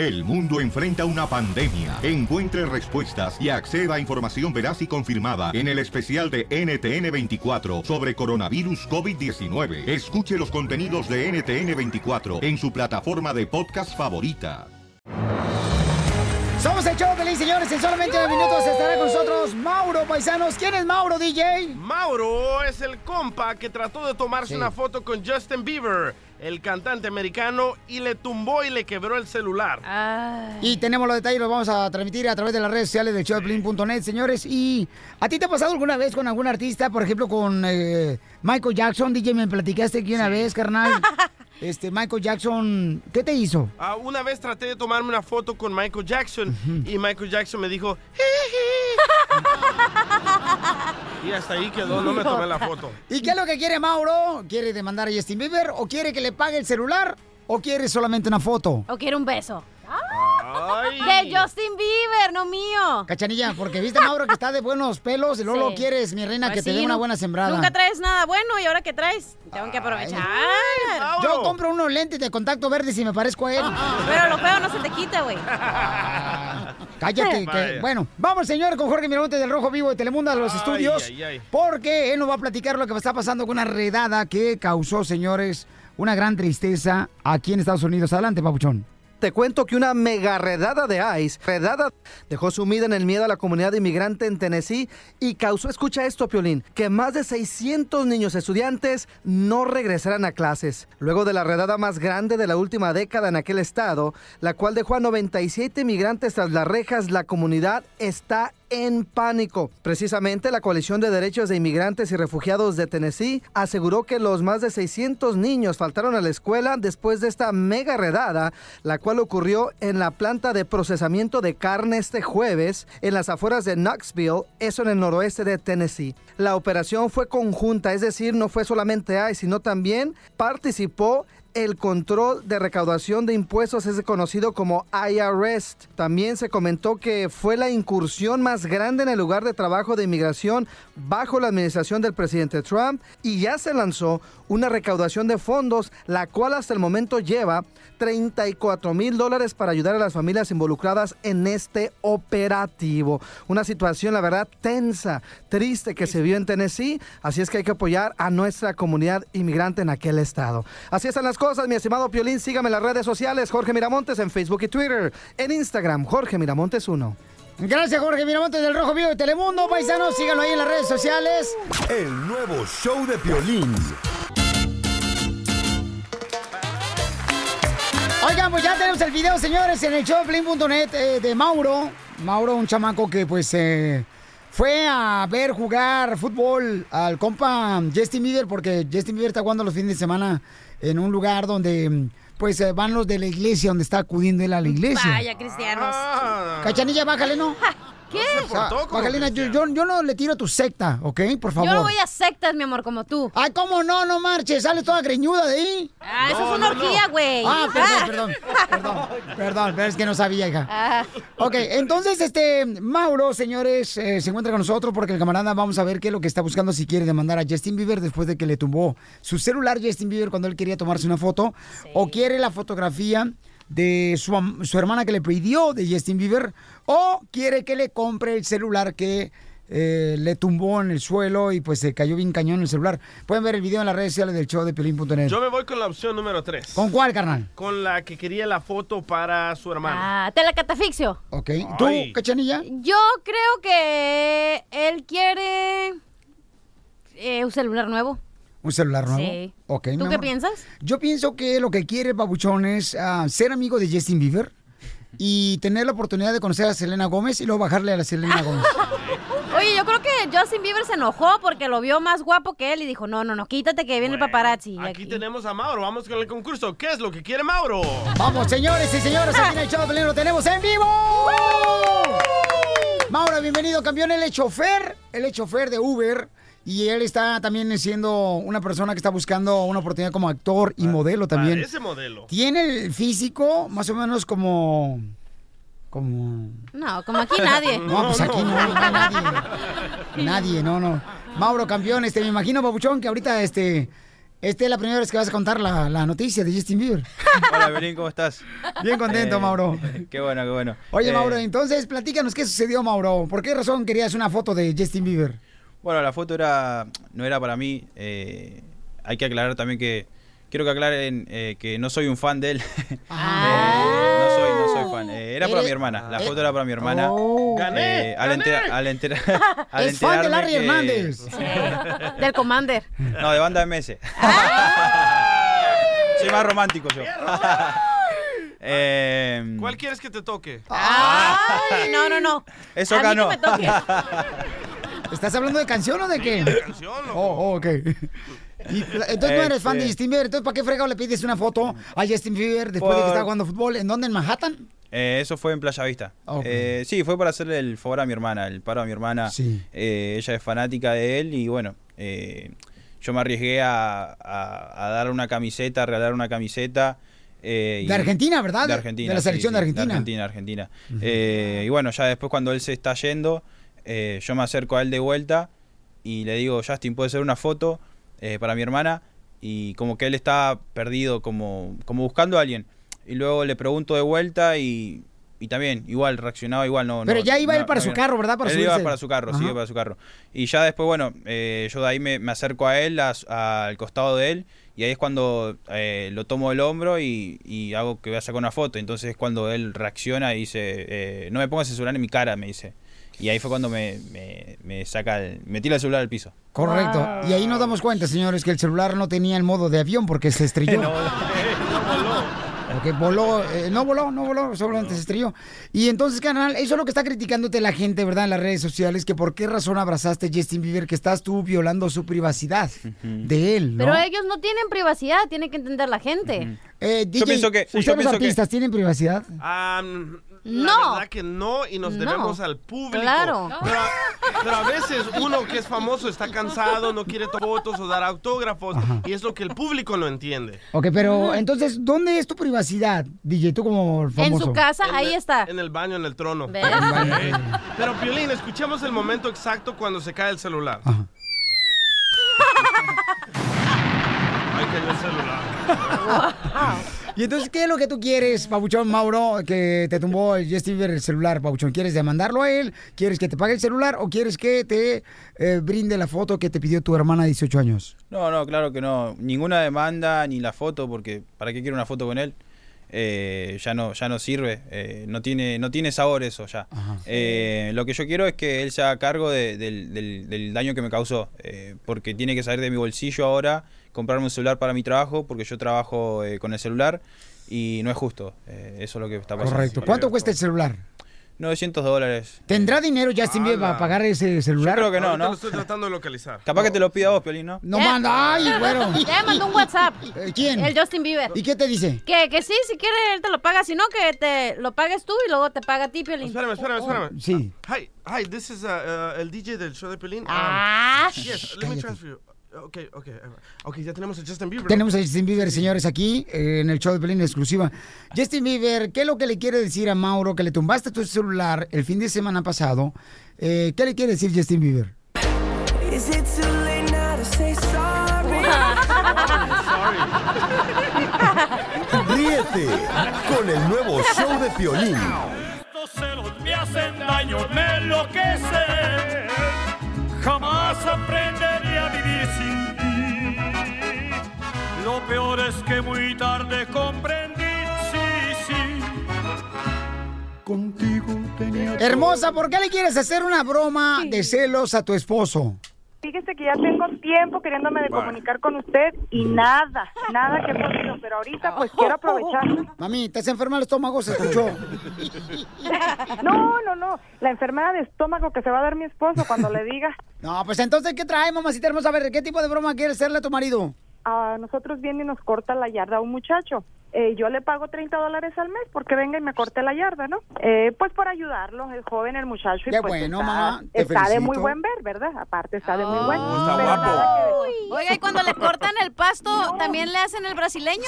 El mundo enfrenta una pandemia. Encuentre respuestas y acceda a información veraz y confirmada en el especial de NTN24 sobre coronavirus COVID-19. Escuche los contenidos de NTN24 en su plataforma de podcast favorita. Somos el show feliz, señores. En solamente unos minutos estará con nosotros Mauro Paisanos. ¿Quién es Mauro, DJ? Mauro es el compa que trató de tomarse Sí. una foto con Justin Bieber, el cantante americano, y le tumbó y le quebró el celular. Y tenemos los detalles, los vamos a transmitir a través de las redes sociales de showdeplin.net, señores. Y ¿a ti te ha pasado alguna vez con algún artista, por ejemplo, con eh, Michael Jackson? DJ, me platicaste aquí una vez, carnal. Este, Michael Jackson, ¿qué te hizo? Ah, una vez traté de tomarme una foto con Michael Jackson y Michael Jackson me dijo, y hasta ahí quedó, no me tomé la foto. ¿Y qué es lo que quiere Mauro? ¿Quiere demandar a Justin Bieber o quiere que le pague el celular o quiere solamente una foto? ¿O quiere un beso? Ay. De Justin Bieber, no mío. Cachanilla, porque viste Mauro que está de buenos pelos y luego Sí. lo quieres, mi reina, Pues que te sí, dé una buena sembrada. Nunca traes nada bueno y ahora que traes, tengo que aprovechar. Yo compro unos lentes de contacto verde si me parezco a él. Pero lo feo no se te quita, güey. Cállate. que- bueno, vamos, señor, con Jorge Miramontes del Rojo Vivo de Telemundo a los Ay, estudios. ay, ay. Porque él nos va a platicar lo que está pasando con una redada que causó, señores, una gran tristeza aquí en Estados Unidos. Adelante, papuchón. Te cuento que una mega redada de ICE, redada, dejó sumida en el miedo a la comunidad inmigrante en Tennessee y causó, escucha esto, Piolín, que más de 600 niños estudiantes no regresaran a clases. Luego de la redada más grande de la última década en aquel estado, la cual dejó a 97 migrantes tras las rejas, la comunidad está en pánico. Precisamente la Coalición de Derechos de Inmigrantes y Refugiados de Tennessee aseguró que los más de 600 niños faltaron a la escuela después de esta mega redada, la cual ocurrió en la planta de procesamiento de carne este jueves en las afueras de Knoxville, eso en el noroeste de Tennessee. La operación fue conjunta, es decir, no fue solamente ICE, sino también participó el control de recaudación de impuestos es conocido como IRS. También se comentó que fue la incursión más grande en el lugar de trabajo de inmigración bajo la administración del presidente Trump y ya se lanzó una recaudación de fondos, la cual hasta el momento lleva 34 mil dólares para ayudar a las familias involucradas en este operativo. Una situación, la verdad, tensa, triste que se vio en Tennessee, así es que hay que apoyar a nuestra comunidad inmigrante en aquel estado. Así están las cosas, mi estimado Piolín, sígame en las redes sociales, Jorge Miramontes en Facebook y Twitter, en Instagram, Jorge Miramontes 1. Gracias, Jorge Miramontes del Rojo Vivo de Telemundo. Paisanos, síganlo ahí en las redes sociales. El nuevo show de Piolín. Oigan, pues ya tenemos el video, señores, en el showplay.net eh, de Mauro. Mauro, un chamaco que pues eh, fue a ver jugar fútbol al compa Justin Bieber porque Justin Bieber está jugando los fines de semana en un lugar donde pues eh, van los de la iglesia, donde está acudiendo él a la iglesia. Vaya, cristianos. Cachanilla, bájale, ¿no? ¿Qué? O sea, bájale, yo, yo, yo no le tiro a tu secta, ¿ok? Por favor. Yo no voy a sectas, mi amor, como tú. Ay, ¿cómo no? No marches, sales toda greñuda de ahí. Ah, eso es una orgía, güey. Ah, perdón, perdón, perdón, perdón, pero es que no sabía, hija. Ah. Ok, entonces, este, Mauro, señores, eh, se encuentra con nosotros porque el camarada, vamos a ver qué es lo que está buscando si quiere demandar a Justin Bieber después de que le tumbó su celular Justin Bieber cuando él quería tomarse una foto, o quiere la fotografía de su, am- su hermana que le pidió de Justin Bieber, o quiere que le compre el celular que eh, le tumbó en el suelo y pues se cayó bien cañón el celular. Pueden ver el video en las redes sociales del show de Pelín.net. Yo me voy con la opción número 3. ¿Con cuál, carnal? Con la que quería la foto para su hermana. Ah, te la catafixio. Ok. ¿Tú, Ay. Cachanilla? Yo creo que él quiere eh, un celular nuevo. ¿Un celular nuevo? Sí. Ok, mi ¿Tú qué amor. piensas? Yo pienso que lo que quiere Babuchón es ah, ser amigo de Justin Bieber y tener la oportunidad de conocer a Selena Gómez y luego bajarle a la Selena Gómez. Oye, yo creo que Justin Bieber se enojó porque lo vio más guapo que él y dijo, no, no, no, quítate que viene el paparazzi. Aquí tenemos a Mauro. Vamos con el concurso. ¿Qué es lo que quiere Mauro? Vamos, señores y señoras, aquí en el show de lo tenemos en vivo. Mauro, bienvenido, campeón. Es chofer, es chofer de Uber. Y él está también siendo una persona que está buscando una oportunidad como actor y modelo también. Parece modelo. Tiene el físico más o menos como... Como... No, como aquí nadie. No, pues aquí no, no, nadie. Nadie, no, no. Mauro, campeón, este, me imagino, Babuchón, que ahorita, este, Esta es la primera vez que vas a contar la, la noticia de Justin Bieber. Hola, Belín, ¿cómo estás? Bien contento, Eh, Mauro. Qué bueno, qué bueno. Oye, Eh, Mauro, entonces platícanos qué sucedió, Mauro. ¿Por qué razón querías una foto de Justin Bieber? Bueno, la foto era no era para mí. eh, hay que aclarar también que quiero que aclaren eh, que no soy un fan de él. Eh, no soy, no soy fan. Eh, era para mi hermana. La eh, foto era para mi hermana. Oh. Gané, al, gané. entera- al, entera- al Es fan de Larry que- Hernández. Del Commander. No, de banda MS. soy más romántico yo. Eh, ¿Cuál quieres que te toque? Ay, no, no, no. Eso no me toques. ¿Estás hablando de canción o de qué? Canción, loco. Oh, oh, ok. Y, entonces no eres fan de Este- Justin Bieber. Entonces, ¿para qué fregado le pides una foto a Justin Bieber después de que estaba jugando fútbol? ¿En dónde? ¿En Manhattan? Eh, eso fue en Playa Vista. Eh, sí, fue para hacerle el favor a mi hermana, el paro a mi hermana. Sí. Eh, ella es fanática de él y bueno, eh, yo me arriesgué a, a, a dar una camiseta, a regalar una camiseta. eh, y- De Argentina, ¿verdad? De Argentina. De la sí, selección sí, de Argentina. Argentina, Argentina. Eh, y bueno, ya después cuando él se está yendo, eh, yo me acerco a él de vuelta y le digo, Justin, ¿puede ser una foto eh, para mi hermana? Y como que él está perdido, como, como buscando a alguien. Y luego le pregunto de vuelta y, y también, igual, reaccionaba igual. no Pero no- ya iba no- él para no su carro, ¿verdad? Para él iba para su carro, sí, iba para su carro. Y ya después, bueno, eh, yo de ahí me, me acerco a él, a a- al costado de él, y ahí es cuando eh, lo tomo del hombro y, y hago que voy a sacar una foto. Entonces es cuando él reacciona y dice, eh, no me pongas el celular en mi cara, me dice. Y ahí fue cuando me, me, me saca, el- me tira el celular al piso. Correcto. Y ahí nos damos cuenta, señores, que el celular no tenía el modo de avión porque se estrelló. Porque voló, eh, no voló, no voló, solamente se estrelló. Y entonces, canal, eso es lo que está criticándote la gente, ¿verdad? En las redes sociales, que por qué razón abrazaste a Justin Bieber, que estás tú violando su privacidad de él, ¿no? Pero ellos no tienen privacidad, tiene que entender la gente. Eh, DJ, pienso que- sí, yo ¿ustedes los que- artistas tienen privacidad? Ah, la No. verdad que no, y nos No. debemos al público. Claro. Pero, a- pero a veces uno que es famoso está cansado, no quiere tomar fotos o dar autógrafos, y es lo que el público no entiende. Ok, pero entonces, ¿dónde es tu privacidad, DJ? Tú como En famoso. su casa, En ahí el- está. En el baño, en el trono. ¿Ves? Ok. Pero, Piolín, escuchemos el momento exacto cuando se cae el celular. Ajá. Ahí cayó el celular. Y entonces, ¿qué es lo que tú quieres, Pabuchón Mauro, que te tumbó el Justin el celular, Pabuchón? ¿Quieres demandarlo a él? ¿Quieres que te pague el celular? ¿O quieres que te eh, brinde la foto que te pidió tu hermana de 18 años? No, no, claro que no. Ninguna demanda ni la foto, porque ¿para qué quiero una foto con él? Eh, ya no, ya no sirve. eh, no tiene, no tiene sabor eso ya. Eh, lo que yo quiero es que él se haga cargo de- del, del- del daño que me causó, eh, porque tiene que salir de mi bolsillo ahora, comprarme un celular para mi trabajo, porque yo trabajo eh, con el celular y no es justo. Eh, eso es lo que está pasando. Correcto. ¿Cuánto cuesta el celular? 900 dólares. ¿Tendrá dinero Justin Bieber para pagar ese celular? Yo creo que no, ¿no? lo estoy tratando de localizar. Capaz que te lo pida vos, Piolín, ¿no? No manda. ¡Ay, bueno! Ya mandó un WhatsApp. Eh, ¿Quién? El Justin Bieber. ¿Y qué te dice? Que, que sí, si quiere, él te lo paga. Si no, que te lo pagues tú y luego te paga a ti, Piolín. Espérame, espérame, espérame. Sí. Hi, hi, this is uh, uh, el DJ del show de Pelín. Ah, yes, let me transfer you. Ok, ok, uh, ok, ya tenemos a Justin Bieber. Tenemos a Justin Bieber, señores, aquí eh, en el show de Pelín exclusiva. Justin Bieber, ¿qué es lo que le quiere decir a Mauro que le tumbaste tu celular el fin de semana pasado? Eh, ¿Qué le quiere decir Justin Bieber? Ríete con el nuevo show de Piolín. Estos celos me hacen daño, me enloquece. Jamás aprenderé que muy tarde comprendí, sí, sí. Contigo tenía Hermosa, ¿por qué le quieres hacer una broma de celos a tu esposo? Fíjese que ya tengo tiempo queriéndome de comunicar con usted y nada, nada que he podido, pero ahorita pues quiero aprovechar. Mami, ¿estás enferma el estómago? Se escuchó. No, no, no, la enfermedad de estómago que se va a dar mi esposo cuando le diga. No, pues entonces, ¿qué trae, mamacita hermosa? A ver, ¿qué tipo de broma quieres hacerle a tu marido? A nosotros viene y nos corta la yarda un muchacho. Eh, yo le pago 30 dólares al mes porque venga y me corte la yarda, ¿no? Eh, pues por ayudarlo, el joven, el muchacho. Y Qué pues bueno, está, mamá, te Está de muy felicito. buen ver, ¿verdad? Aparte está de muy buen. Está Pero guapo. nada que ver. Oiga, y cuando le cortan el pasto, ¿también le hacen el brasileño?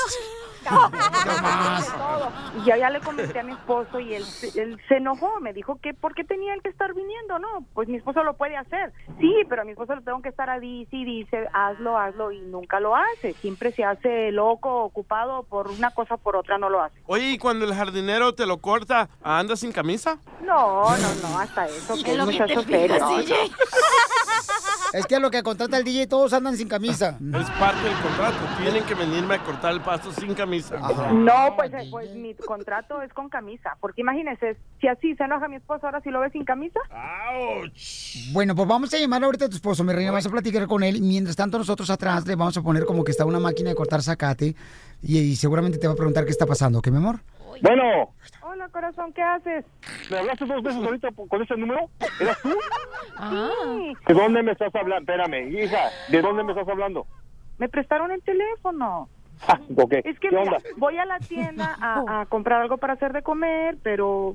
Y yo ya le comenté a mi esposo y él, se- él se enojó, me dijo que por qué tenía él que estar viniendo, no, pues mi esposo lo puede hacer. Sí, pero a mi esposo lo tengo que estar a dice y dice, hazlo, hazlo y nunca lo hace. Siempre se hace loco, ocupado por una cosa por otra no lo hace. Oye, ¿y cuando el jardinero te lo corta, andas sin camisa? No, no, no, hasta eso, que es lo que muchacho te fijas, serio. Es que lo que contrata el DJ todos andan sin camisa. Es parte del contrato. Tienen que venirme a cortar el pasto sin camisa. No, pues, eh, pues mi contrato es con camisa, porque imagínese, si así se enoja mi esposo, ahora si lo ve sin camisa. ¡Auch! Bueno, pues vamos a llamar ahorita a tu esposo, mi reina, vas a platicar con él. y Mientras tanto, nosotros atrás le vamos a poner como que está una máquina de cortar zacate y, y seguramente te va a preguntar qué está pasando, ¿ok, mi amor? Bueno, Hola, corazón, ¿qué haces? ¿me hablaste dos veces ahorita con ese número? ¿Eras tú? Sí, ¿De dónde me estás hablando? Espérame, hija, ¿de dónde me estás hablando? me prestaron el teléfono. Ah, ok, Es que ¿qué mira, onda? voy a la tienda a, a comprar algo para hacer de comer, pero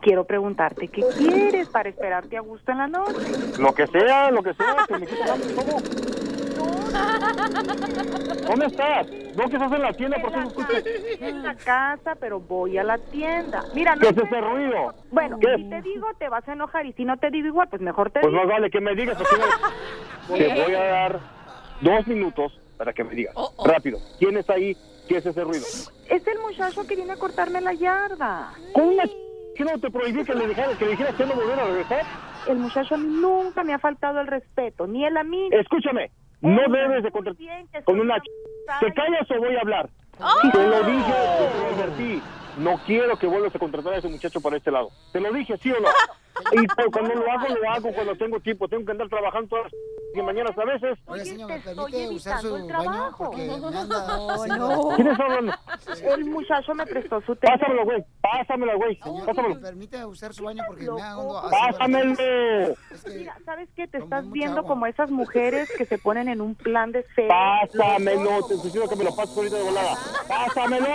quiero preguntarte, ¿qué quieres para esperarte a gusto en la noche? Lo que sea, lo que sea, que me ¿cómo? ¿Dónde estás? ¿No que estás en la tienda? ¿Por qué no escuchas? En la casa, pero voy a la tienda. Mira, no ¿Qué es ese ruido? Bueno, ¿Qué? si te digo, te vas a enojar, y si no te digo igual, pues mejor te Pues digo. más vale que me digas. Te voy a dar dos minutos para que me digas. Rápido. ¿Quién está ahí? ¿Qué es ese ruido? Es el muchacho que viene a cortarme la yarda. ¿Cómo una ¿Qué no te prohibí que le dijeras que le dijeras que no volviera a regresar? El muchacho a mí nunca me ha faltado el respeto, ni él a mí. Escúchame, no debes de contratar con una. ¿Te callas o voy a hablar? Te lo dije, te lo advertí. No quiero que vuelvas a contratar a ese muchacho para este lado. Te lo dije, ¿sí o no? Y pues, cuando lo hago, lo hago cuando tengo tiempo. Tengo que andar trabajando todas las mañanas a veces. Oye, señor, ¿me permite usar su baño? trabajo. Porque me anda No. ¿Quién está hablando? El muchacho me prestó su teléfono. Pásamelo, güey. Pásamelo, güey. Señor, Pásamelo. ¿me permite usar su baño? Porque me ando loco. haciendo- Pásamelo. Es que- Mira, ¿sabes qué? Te estás viendo agua. como esas mujeres que se ponen en un plan de fe. Pásamelo. Te sugiero que me lo pases ahorita de volada. Pásamelo.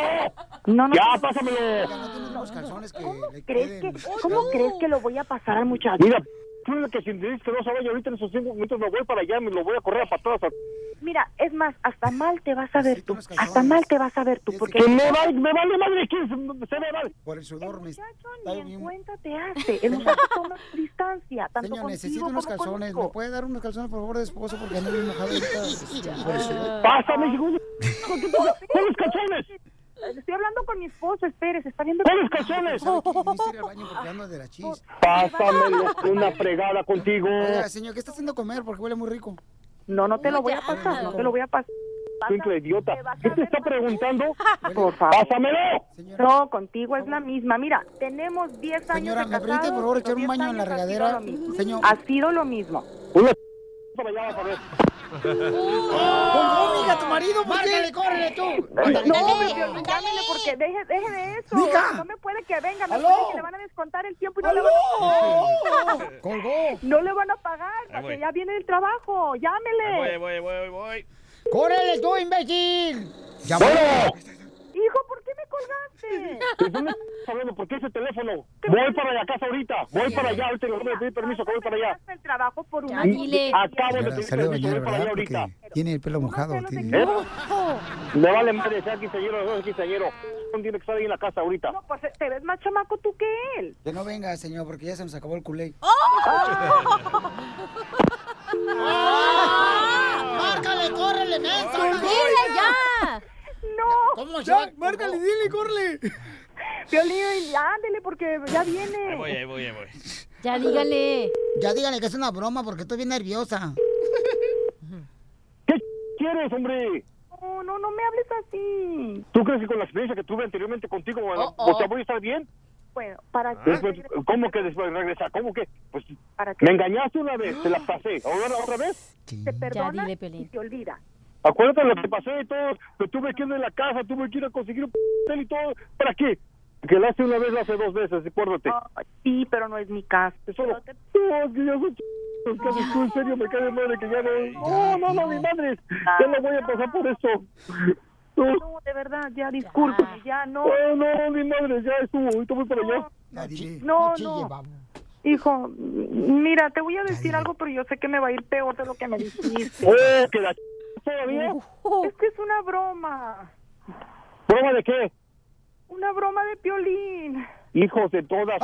No, no. Ya, pásamelo. Oiga, no tiene unos calzones que le ¿Crees que, ¿Cómo crees que lo voy a pasar al muchacho? Mira, tú que si me dices que no se vaya ahorita en esos cinco minutos, me voy para allá, me lo voy a correr a patadas. Mira, es más, hasta mal te vas a ver tú. Hasta mal te vas a ver tú. Porque Que me vale, me vale madre, ¿quién se, me vale? Por el sudor el muchacho está ni en cuenta te hace. El muchacho toma distancia, tanto Señor, necesito unos calzones. ¿Me puede dar unos calzones, por favor, de esposo? Porque ando bien mojado ahorita. por. Pásame, hijo ¿Con qué pasa? ¿Cuáles calzones? Estoy hablando con mi esposo, espere, se está viendo. ¿Cuáles calzones? Chis. Pásamelo una fregada contigo. Oiga, señor, ¿qué está haciendo comer? Porque huele muy rico. No, no te lo voy a pasar, no te lo voy a pasar. Simple idiota. ¿Qué te está preguntando? Por favor. ¡Pásamelo! Señora, No, contigo es la misma. Mira, tenemos 10 años Señora, de ¿me permite, casados, por favor, echar un 10 baño en la regadera? Señor. Ha sido lo mismo. Una para allá vas a ver. ¡Oh, mija, tu marido! ¿Por qué? ¡Córrele tú! No, llámele porque deje, deje de eso. Mija. No me puede que venga, me puede que le van a descontar el tiempo y no le van a, ¡Aló! ¡Colgó! no le van a pagar, voy. porque ya viene el trabajo. Llámele. Voy, voy, voy, voy. ¡Córrele tú, imbécil! ¡Ya ¡Bueno! Hijo, ¿por qué me colgaste? ¿De dónde estás hablando? ¿Por qué ese teléfono? Voy para la casa ahorita. Voy para allá. Ahorita le voy a pedir permiso que voy para allá. El trabajo por una. Acabo de pedir permiso. bañar, Voy para allá ¿verdad? ahorita. Porque tiene el pelo mojado. tiene- ¿Eh? Vale madre, sea quinceañero, no es quinceañero. No tiene que estar ahí en la casa ahorita. No, pues te ves más chamaco tú que él. Que no venga, señor, porque ya se nos acabó el culé. ¡Márcale, córrele, mensa! ¡Dile ya! No. ¿Cómo ya? Márcale, dile, córrele. Violín, ándele porque ya viene. Ahí voy, ahí voy, ahí voy. Ya dígale. Ya dígale que es una broma porque estoy bien nerviosa. ¿Qué quieres, hombre? No, no, no me hables así. ¿Tú crees que con la experiencia que tuve anteriormente contigo, Oh, oh. o sea, voy a estar bien? Bueno, ¿para qué? Después, ¿Cómo que después regresar? ¿Cómo que? Pues ¿Para qué? me engañaste una vez, te la pasé. ¿Ahora otra vez? Sí. Te perdona dile, Pelín. y te olvida. Acuérdate lo que pasé y todo. Me tuve que ir de la casa, tuve que ir a conseguir un p y todo. ¿Para qué? Que la hace una vez, la hace dos veces, acuérdate. Sí, pero no es mi caso. Eso no. Yo te- No, es que ya soy ch... En serio me cae de madre que ya no. No, no, no, mi madre. Ya no voy a pasar por esto. No, de verdad, ya, discúlpame, ya, no. Oh, no, mi madre, ya estuvo, ahorita voy para allá. No, no. Hijo, mira, te voy a decir algo, pero yo sé que me va a ir peor de lo que me dijiste. Oh, que la todavía. Es que es una broma. ¿Prueba de qué? Una broma de piolín. Hijos de todas.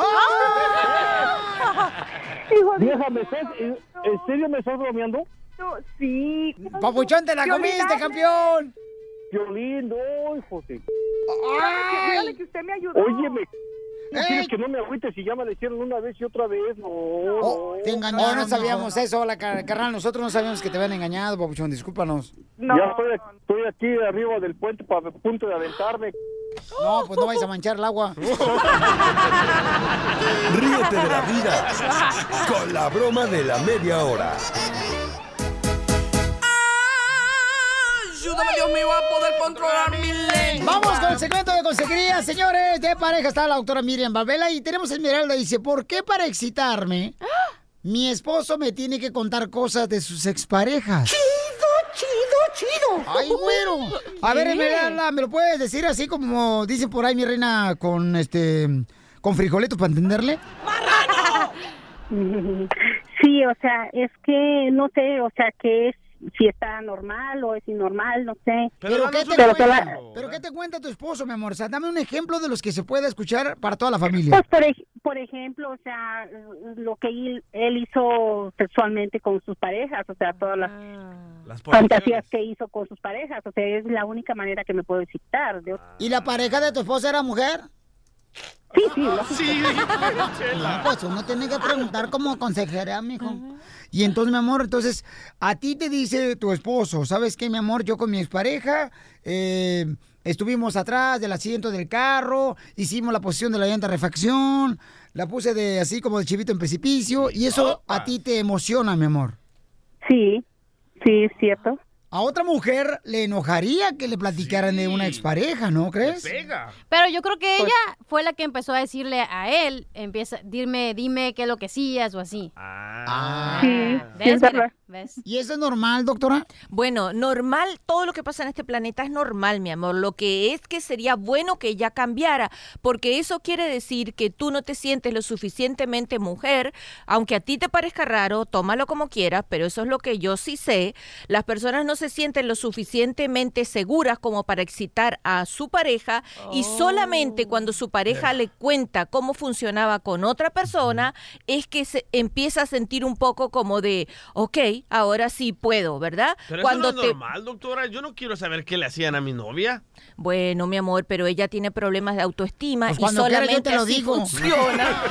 Hijo de- Vieja, ¿me estás, en, en serio me estás bromeando? No, sí. Papuchón, te la Piolín, comiste, campeón. Violín, no, hijos de... Dígale, dígale que usted me ayudó. Óyeme, ¿no Ey. Quieres que no me agüites si ya me lo hicieron una vez y otra vez? No, Oh, no. te engañaron. No, no sabíamos eso, la car- carnal. Nosotros no sabíamos que te habían engañado, papuchón. Discúlpanos. Ya estoy, estoy aquí arriba del puente para punto de aventarme. No, pues no vais a manchar el agua. Ríete de la vida con la broma de la media hora. Ayúdame, Dios mío, a poder controlar mi lengua. Vamos con el segmento de consejería, señores. De pareja está la doctora Miriam Valvela y tenemos a Esmeralda. Dice, ¿por qué para excitarme mi esposo me tiene que contar cosas de sus exparejas? Chido, chido, chido. ¡Ay, güero! A ver, Esmeralda, ¿me lo puedes decir así como dicen por ahí mi reina con este... con frijoletos para entenderle? Sí, o sea, es que no sé, o sea, que es si está normal o es inormal, no sé. ¿Pero, qué te Pero cuenta? la- ¿Pero qué te cuenta tu esposo, mi amor? O sea, dame un ejemplo de los que se pueda escuchar para toda la familia. Pues por, ej- por ejemplo, o sea, lo que él, él hizo sexualmente con sus parejas, o sea, todas las Las fantasías que hizo con sus parejas, o sea, es la única manera que me puedo excitar. De ot- ¿Y la pareja de tu esposa era mujer? Sí, sí. Sí, No, pues uno tiene que preguntar como consejera, mijo. Y entonces, mi amor, entonces, a ti te dice tu esposo, ¿sabes qué, mi amor? Yo con mi expareja eh, estuvimos atrás del asiento del carro, hicimos la posición de la llanta refacción, la puse de así como de chivito en precipicio, y eso a ti te emociona, mi amor. Sí, sí, es cierto. A otra mujer le enojaría que le platicaran de una expareja, ¿no crees? Pero yo creo que ella fue la que empezó a decirle a él, empieza, dime, dime qué es lo que hacías o así. Ah. ¿Ves? ¿Y eso es normal, doctora? Bueno, normal, todo lo que pasa en este planeta es normal, mi amor. Lo que es que sería bueno que ella cambiara, porque eso quiere decir que tú no te sientes lo suficientemente mujer, aunque a ti te parezca raro, tómalo como quieras, pero eso es lo que yo sí sé. Las personas no se sienten lo suficientemente seguras como para excitar a su pareja y solamente cuando su pareja le cuenta cómo funcionaba con otra persona es que se empieza a sentir un poco como de, ok, ahora sí puedo, ¿verdad? Pero cuando eso no es normal, doctora. Yo no quiero saber qué le hacían a mi novia. Bueno, mi amor, pero ella tiene problemas de autoestima Pues y quiera solamente te lo así digo. funciona.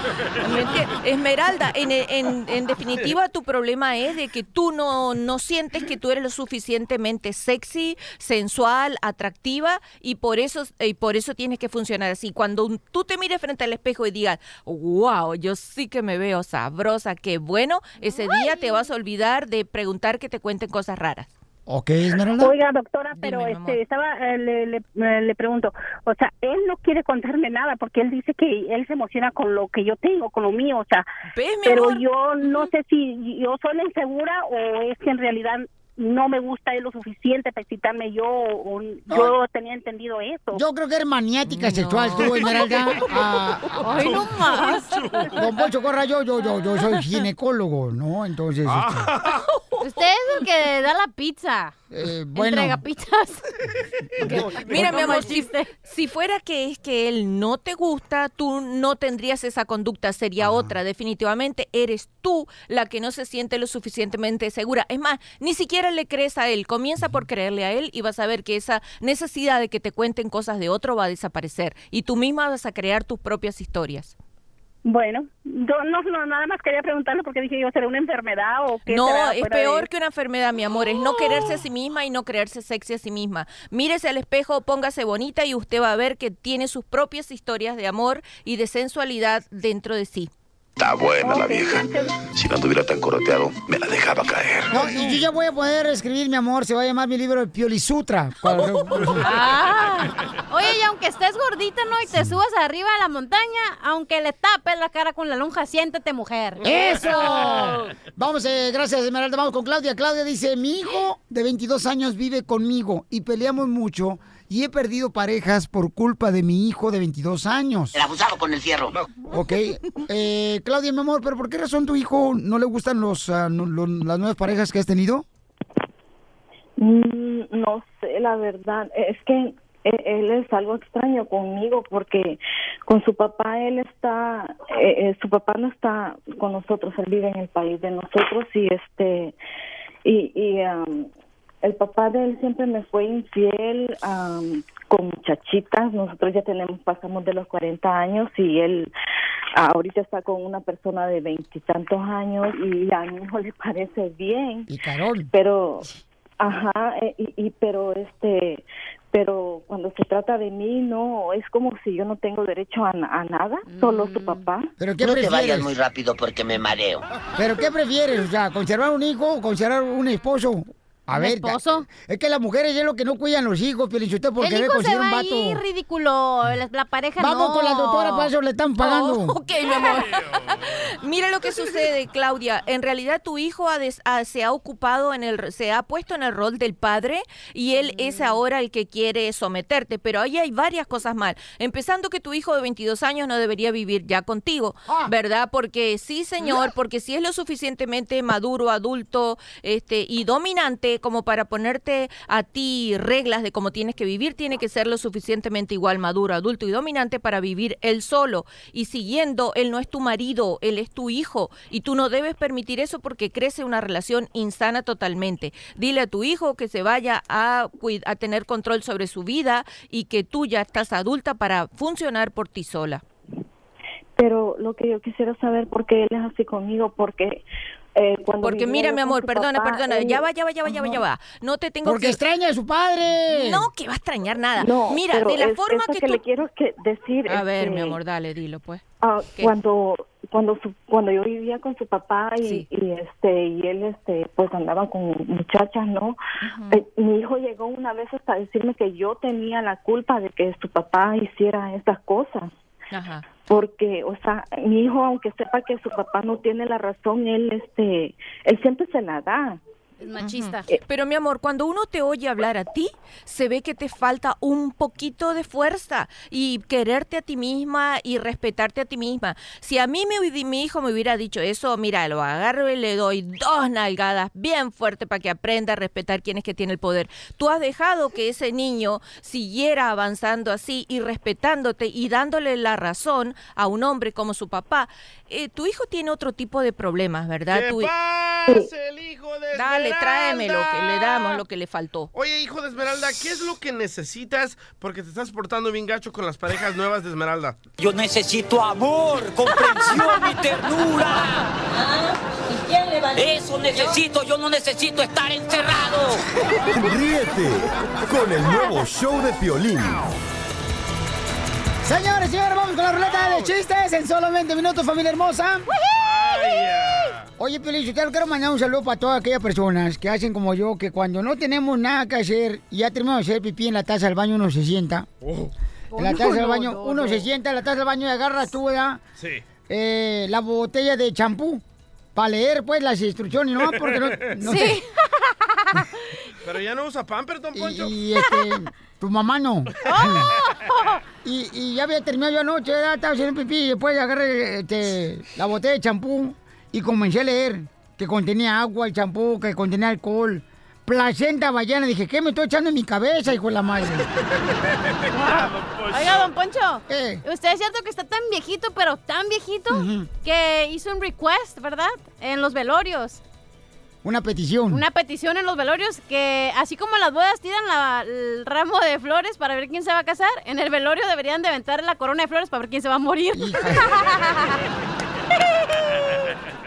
Esmeralda, en, en- en definitiva tu problema es de que tú no, no sientes que tú eres lo suficientemente sexy, sensual, atractiva y por eso y por eso tienes que funcionar así. Cuando tú te mires frente al espejo y digas, wow, yo sí que me veo sabrosa, qué bueno, ese día te vas a olvidar de preguntar que te cuenten cosas raras. Ok, Esmeralda. Oiga, doctora, pero Dime, este estaba eh, le, le, eh, le pregunto, o sea, él no quiere contarme nada porque él dice que él se emociona con lo que yo tengo, con lo mío, o sea, pero amor? yo no sé si yo soy la insegura o es que en realidad no me gusta él lo suficiente para excitarme yo o yo tenía entendido eso. Yo creo que eres maniática sexual tú, Esmeralda. Ah, Ay, no más. Don Poncho Corra, yo, yo, yo, yo soy ginecólogo, ¿no? Entonces, Usted es el que da la pizza. este, eh, bueno. Entrega pizzas. Mira, mi amor, si, chiste. si fuera que es que él no te gusta, tú no tendrías esa conducta, sería otra. Definitivamente eres tú la que no se siente lo suficientemente segura. Es más, ni siquiera le crees a él. Comienza por creerle a él y vas a ver que esa necesidad de que te cuenten cosas de otro va a desaparecer. Y tú misma vas a crear tus propias historias. Bueno, yo no, no, nada más quería preguntarle porque dije yo, ¿será una enfermedad o qué No, es de- peor que una enfermedad, mi amor. Es no quererse a sí misma y no creerse sexy a sí misma. Mírese al espejo, póngase bonita y usted va a ver que tiene sus propias historias de amor y de sensualidad dentro de sí. Está buena la vieja. Si no anduviera tan coroteado, me la dejaba caer. No, y yo ya voy a poder escribir, mi amor, se va a llamar mi libro el Piolisutra. Ah. Oye, y aunque estés gordita, ¿no? Y te subas arriba a la montaña, aunque le tapes la cara con la lonja, siéntete mujer. ¡Eso! Vamos, eh, gracias, Esmeralda. Vamos con Claudia. Claudia dice, mi hijo de 22 años vive conmigo y peleamos mucho y he perdido parejas por culpa de mi hijo de 22 años. El abusado con el fierro. Ok. Eh, Claudia, mi amor, ¿pero por qué razón tu hijo no le gustan los, ah, no- lo- las nuevas parejas que has tenido? Mm, No sé, la verdad, es que e- él es algo extraño conmigo porque con su papá él está, eh, eh, su papá no está con nosotros, él vive en el país de nosotros y este, y, y am, el papá de él siempre me fue infiel am, con muchachitas, nosotros ya tenemos, pasamos de los 40 años y él ah, ahorita está con una persona de veintitantos años y a mi hijo le parece bien. Y Carol. Pero, ajá, eh, y, y pero este, pero cuando se trata de mí, no, es como si yo no tengo derecho a, na- a nada, solo su papá. ¿Pero qué no te vayas muy rápido porque me mareo. ¿Pero qué prefieres? O sea, ¿conservar un hijo o conservar un esposo? A ¿Un ver, esposo? es que las mujeres es lo que no cuidan los hijos, Pielichotelo, porque el hijo se va un vato. ir, ridículo. La, la pareja Vamos no. con la doctora, para eso le están pagando. Oh, ok, mi amor. Mira lo que sucede, Claudia. En realidad tu hijo ha des- ha- se ha ocupado en el, se ha puesto en el rol del padre y él es ahora el que quiere someterte. Pero ahí hay varias cosas mal. Empezando que tu hijo de 22 años no debería vivir ya contigo, ¿verdad? Porque sí, señor, porque si es lo suficientemente maduro, adulto, este y dominante como para ponerte a ti reglas de cómo tienes que vivir, tiene que ser lo suficientemente igual maduro, adulto y dominante para vivir él solo. Y siguiendo, él no es tu marido, él es tu hijo. Y tú no debes permitir eso porque crece una relación insana totalmente. Dile a tu hijo que se vaya a, a tener control sobre su vida y que tú ya estás adulta para funcionar por ti sola. Pero lo que yo quisiera saber por qué él es así conmigo, porque eh, cuando Porque mira, mi amor, perdona, papá, perdona, él- ya va, ya va, ya va, ya va, ya va. No te tengo Porque que... extraña a su padre. No, que va a extrañar nada. No, Mira, de la es- forma que, que tú... le quiero que decir, A ver, este, mi amor, dale, dilo, pues. Ah, cuando cuando su, cuando yo vivía con su papá y, y este y él este pues andaba con muchachas no Eh, mi hijo llegó una vez hasta decirme que yo tenía la culpa de que su papá hiciera esas cosas Ajá. Porque o sea mi hijo aunque sepa que su papá no tiene la razón él este él siempre se la da Es machista. Pero mi amor, cuando uno te oye hablar a ti, se ve que te falta un poquito de fuerza y quererte a ti misma y respetarte a ti misma. Si a mí me, mi hijo me hubiera dicho eso, mira, lo agarro y le doy dos nalgadas bien fuerte para que aprenda a respetar quién es que tiene el poder. Tú has dejado que ese niño siguiera avanzando así y respetándote y dándole la razón a un hombre como su papá. Eh, tu hijo tiene otro tipo de problemas, ¿verdad? ¿Qué Tu- pasa, el hijo de Dale, tráeme lo que le Esmeralda? damos, lo que le faltó. Oye, hijo de Esmeralda, ¿qué es lo que necesitas? Porque te estás portando bien gacho con las parejas nuevas de Esmeralda. Yo necesito amor, comprensión y ternura. Eso necesito, yo no necesito estar encerrado. Ríete con el nuevo show de Piolín. Señores, señores, vamos con la ruleta de chistes en solo 20 minutos, familia hermosa. Oye, yo quiero mandar un saludo para todas aquellas personas que hacen como yo, que cuando no tenemos nada que hacer y ya terminamos de hacer pipí en la taza del baño, uno se sienta. En la taza del baño, no, uno no. se sienta en la taza del baño y agarra tú, ¿verdad? Sí. Eh, la botella de champú para leer, pues, las instrucciones, ¿no? Porque no... no Sí. Pero ya no usa pamper, don Poncho. Y este, tu mamá no. y, y ya había terminado yo anoche, ya estaba haciendo pipí y después agarré este, la botella de champú y comencé a leer que contenía agua el champú, que contenía alcohol. Placenta ballena, dije, ¿qué me estoy echando en mi cabeza, hijo de la madre? Oiga, don Poncho. Eh. Usted es cierto que está tan viejito, pero tan viejito, que hizo un request, ¿verdad? En los velorios. Una petición. Una petición en los velorios que, así como en las bodas tiran la- el ramo de flores para ver quién se va a casar, en el velorio deberían de aventar la corona de flores para ver quién se va a morir.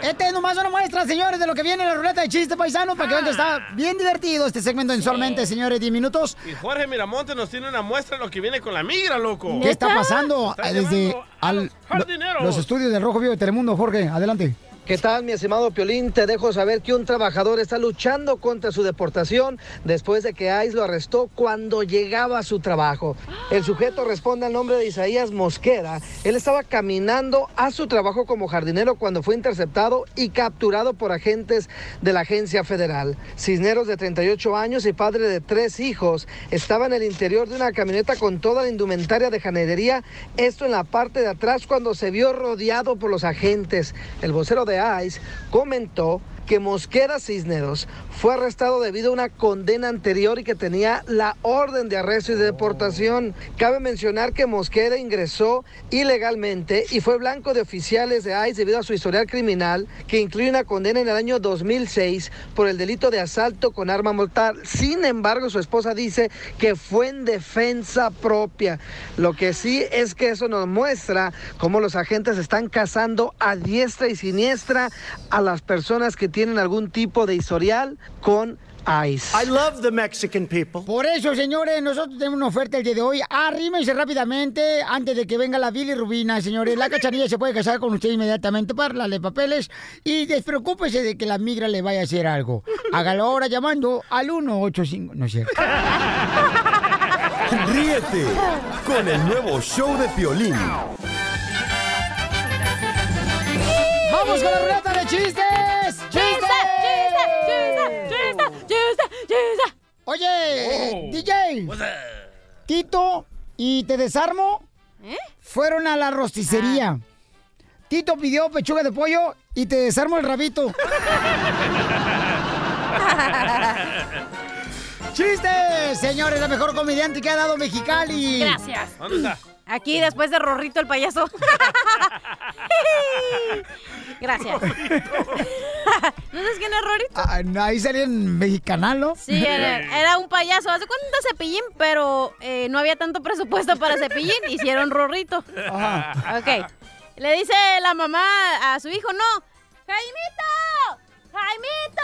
Este es nomás una muestra, señores, de lo que viene en la ruleta de chiste paisano, para que vean que está bien divertido este segmento en solamente, señores, 10 minutos. Y Jorge Miramonte nos tiene una muestra de lo que viene con la migra, loco. ¿Qué está pasando Está desde al- los los estudios del Rojo Vivo de Telemundo, Jorge? Adelante. ¿Qué tal, mi estimado Piolín? Te dejo saber que un trabajador está luchando contra su deportación después de que ICE lo arrestó cuando llegaba a su trabajo. El sujeto responde al nombre de Isaías Mosquera. Él estaba caminando a su trabajo como jardinero cuando fue interceptado y capturado por agentes de la agencia federal. Cisneros, de 38 años y padre de tres hijos, estaba en el interior de una camioneta con toda la indumentaria de janería, esto en la parte de atrás cuando se vio rodeado por los agentes. El vocero de ICE comentó que Mosquera Cisneros fue arrestado debido a una condena anterior y que tenía la orden de arresto y de deportación. Cabe mencionar que Mosquera ingresó ilegalmente y fue blanco de oficiales de ICE debido a su historial criminal, que incluye una condena en el año 2006 por el delito de asalto con arma mortal. Sin embargo, su esposa dice que fue en defensa propia. Lo que sí es que eso nos muestra cómo los agentes están cazando a diestra y siniestra a las personas que tienen algún tipo de historial con ICE. I love the Mexican people. Por eso, señores, nosotros tenemos una oferta el día de hoy. Arrímense rápidamente antes de que venga la bilirrubina, señores. La cachanilla se puede casar con usted inmediatamente para darle papeles y despreocúpese de que la migra le vaya a hacer algo. Hágalo ahora llamando al 185. No es cierto. Ríete con el nuevo show de Piolín. ¡Vamos con la ruleta de! ¡Chistes! Oye, DJ. Tito y Te Desarmo fueron a la rosticería. Tito pidió pechuga de pollo y Te Desarmo el rabito. ¡Chistes! Señores, la mejor comediante que ha dado Mexicali. Gracias. ¿Dónde está? Aquí después de Rorrito el payaso. Gracias. ¿No sabes quién es Rorrito? Ah, ahí salía en Mexicanal, ¿no? Sí, era, era un payaso. Hace cuenta cepillín, pero eh, no había tanto presupuesto para cepillín. Hicieron Rorrito. Ajá. Ok. Le dice la mamá a su hijo, no. ¡Jaimito! ¡Jaimito!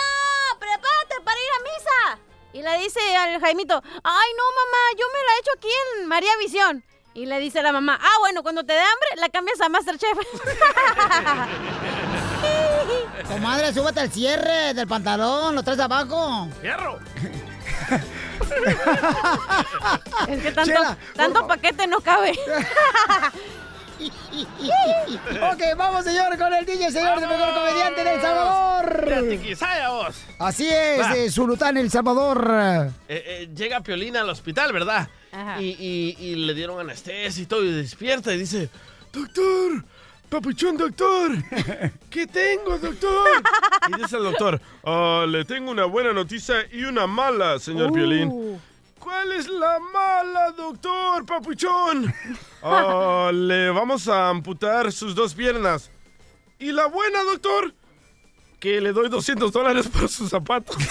¡Prepárate para ir a misa! Y le dice al Jaimito, ay no mamá, yo me la he hecho aquí en María Visión. Y le dice la mamá, ah bueno, cuando te dé hambre la cambias a Masterchef. Comadre, súbete al cierre del pantalón, lo traes abajo. ¡Fierro! es que tanto, Chela, tanto paquete no cabe. ok, vamos, señor, con el DJ, señor, de mejor comediante de El Salvador. Así es, Va. eh, Zulután, El Salvador. Eh, eh, llega Piolina al hospital, ¿verdad? Ajá. Y, y- y le dieron anestesia y todo, y despierta y dice, doctor, papuchón doctor, ¿qué tengo, doctor? Y dice el doctor, "Ah, le tengo una buena noticia y una mala, señor Piolín. ¿Cuál es la mala, doctor, papuchón? "Ah, le vamos a amputar sus dos piernas. ¿Y la buena, doctor? Que le doy 200 dólares por sus zapatos.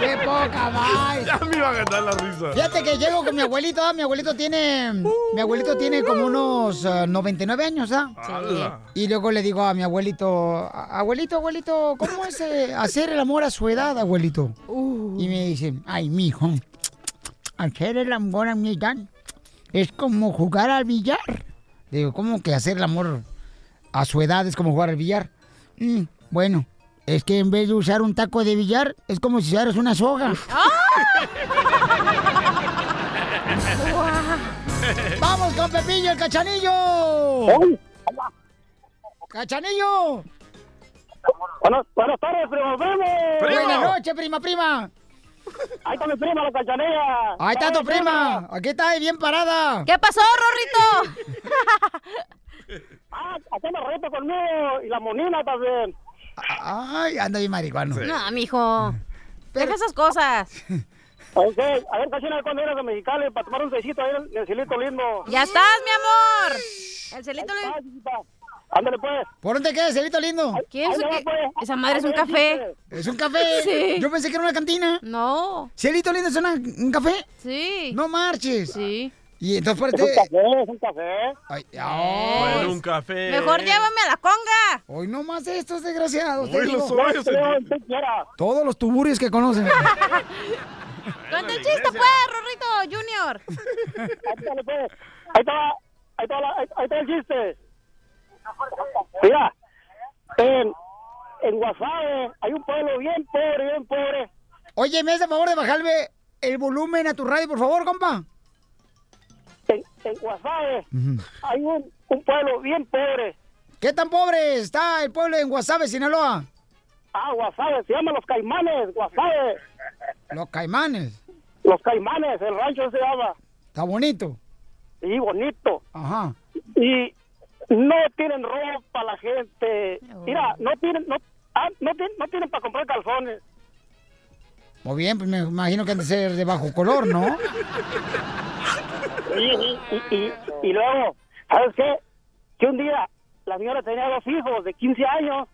¡Qué poca más! Ya me iba a ganar la risa. Fíjate que llego con mi abuelito, ¿ah? mi abuelito tiene, mi abuelito tiene como unos ah, 99 años, ¿ah? ¡Hala! Y luego le digo a mi abuelito, "A- abuelito, abuelito, ¿cómo es eh, hacer el amor a su edad, abuelito? Y me dice, ay, mijo, hacer el amor a mi edad es como jugar al billar. Digo, ¿cómo que hacer el amor a su edad es como jugar al billar? "Mm, bueno, es que en vez de usar un taco de billar, es como si usaras una soga. ¡Vamos con Pepillo, el cachanillo! ¡Cachanillo! Buenas, buenas tardes, primo, primo. Buenas noches, prima, prima. Ahí está mi prima, la cachanilla. Ahí está tu prima. Aquí está, bien parada. ¿Qué pasó, Rorrito? Ah, haciendo reto conmigo y la monina también. Ay, anda bien marihuano. No, mijo. Deja esas cosas. Ok, a ver, cachina, cuando vienes a Mexicali para tomar un tecito ahí en el Cilito Lindo. ¡Ya estás, mi amor! El celito lindo. Ándale, pues. ¿Por dónde queda, celito lindo? ¿Qué es eso que- Esa madre es un café. ¿Es un café? Sí. Yo pensé que era una cantina. No. ¿Celito lindo es una- un café? Sí. No marches. Sí. Y entonces, Es un café, es un café. Ay, Bueno, un café. Mejor llévame a la conga. Hoy no más estos desgraciados. digo. los hoyos. Todos los tuburios que conocen. Cuenta el chiste, pues, Rorrito Junior. Ahí está, ahí está, la- ahí, ahí está el chiste. Mira, en, en Guasave hay un pueblo bien pobre, bien pobre. Oye, ¿me hace favor de bajarme el volumen a tu radio, por favor, compa? En, en Guasave hay un, un pueblo bien pobre. ¿Qué tan pobre está el pueblo en Guasave, Sinaloa? Ah, Guasave, se llama Los Caimanes, Guasave. Los caimanes. Los Caimanes, el rancho se llama. Está bonito. Sí, bonito. Ajá. Y no tienen ropa la gente. Mira, no tienen, no, ah, no tienen, no tienen para comprar calzones. Muy bien, pues me imagino que han de ser de bajo color, ¿no? Y, y, y, luego, ¿sabes qué? Que un día la señora tenía dos hijos de 15 años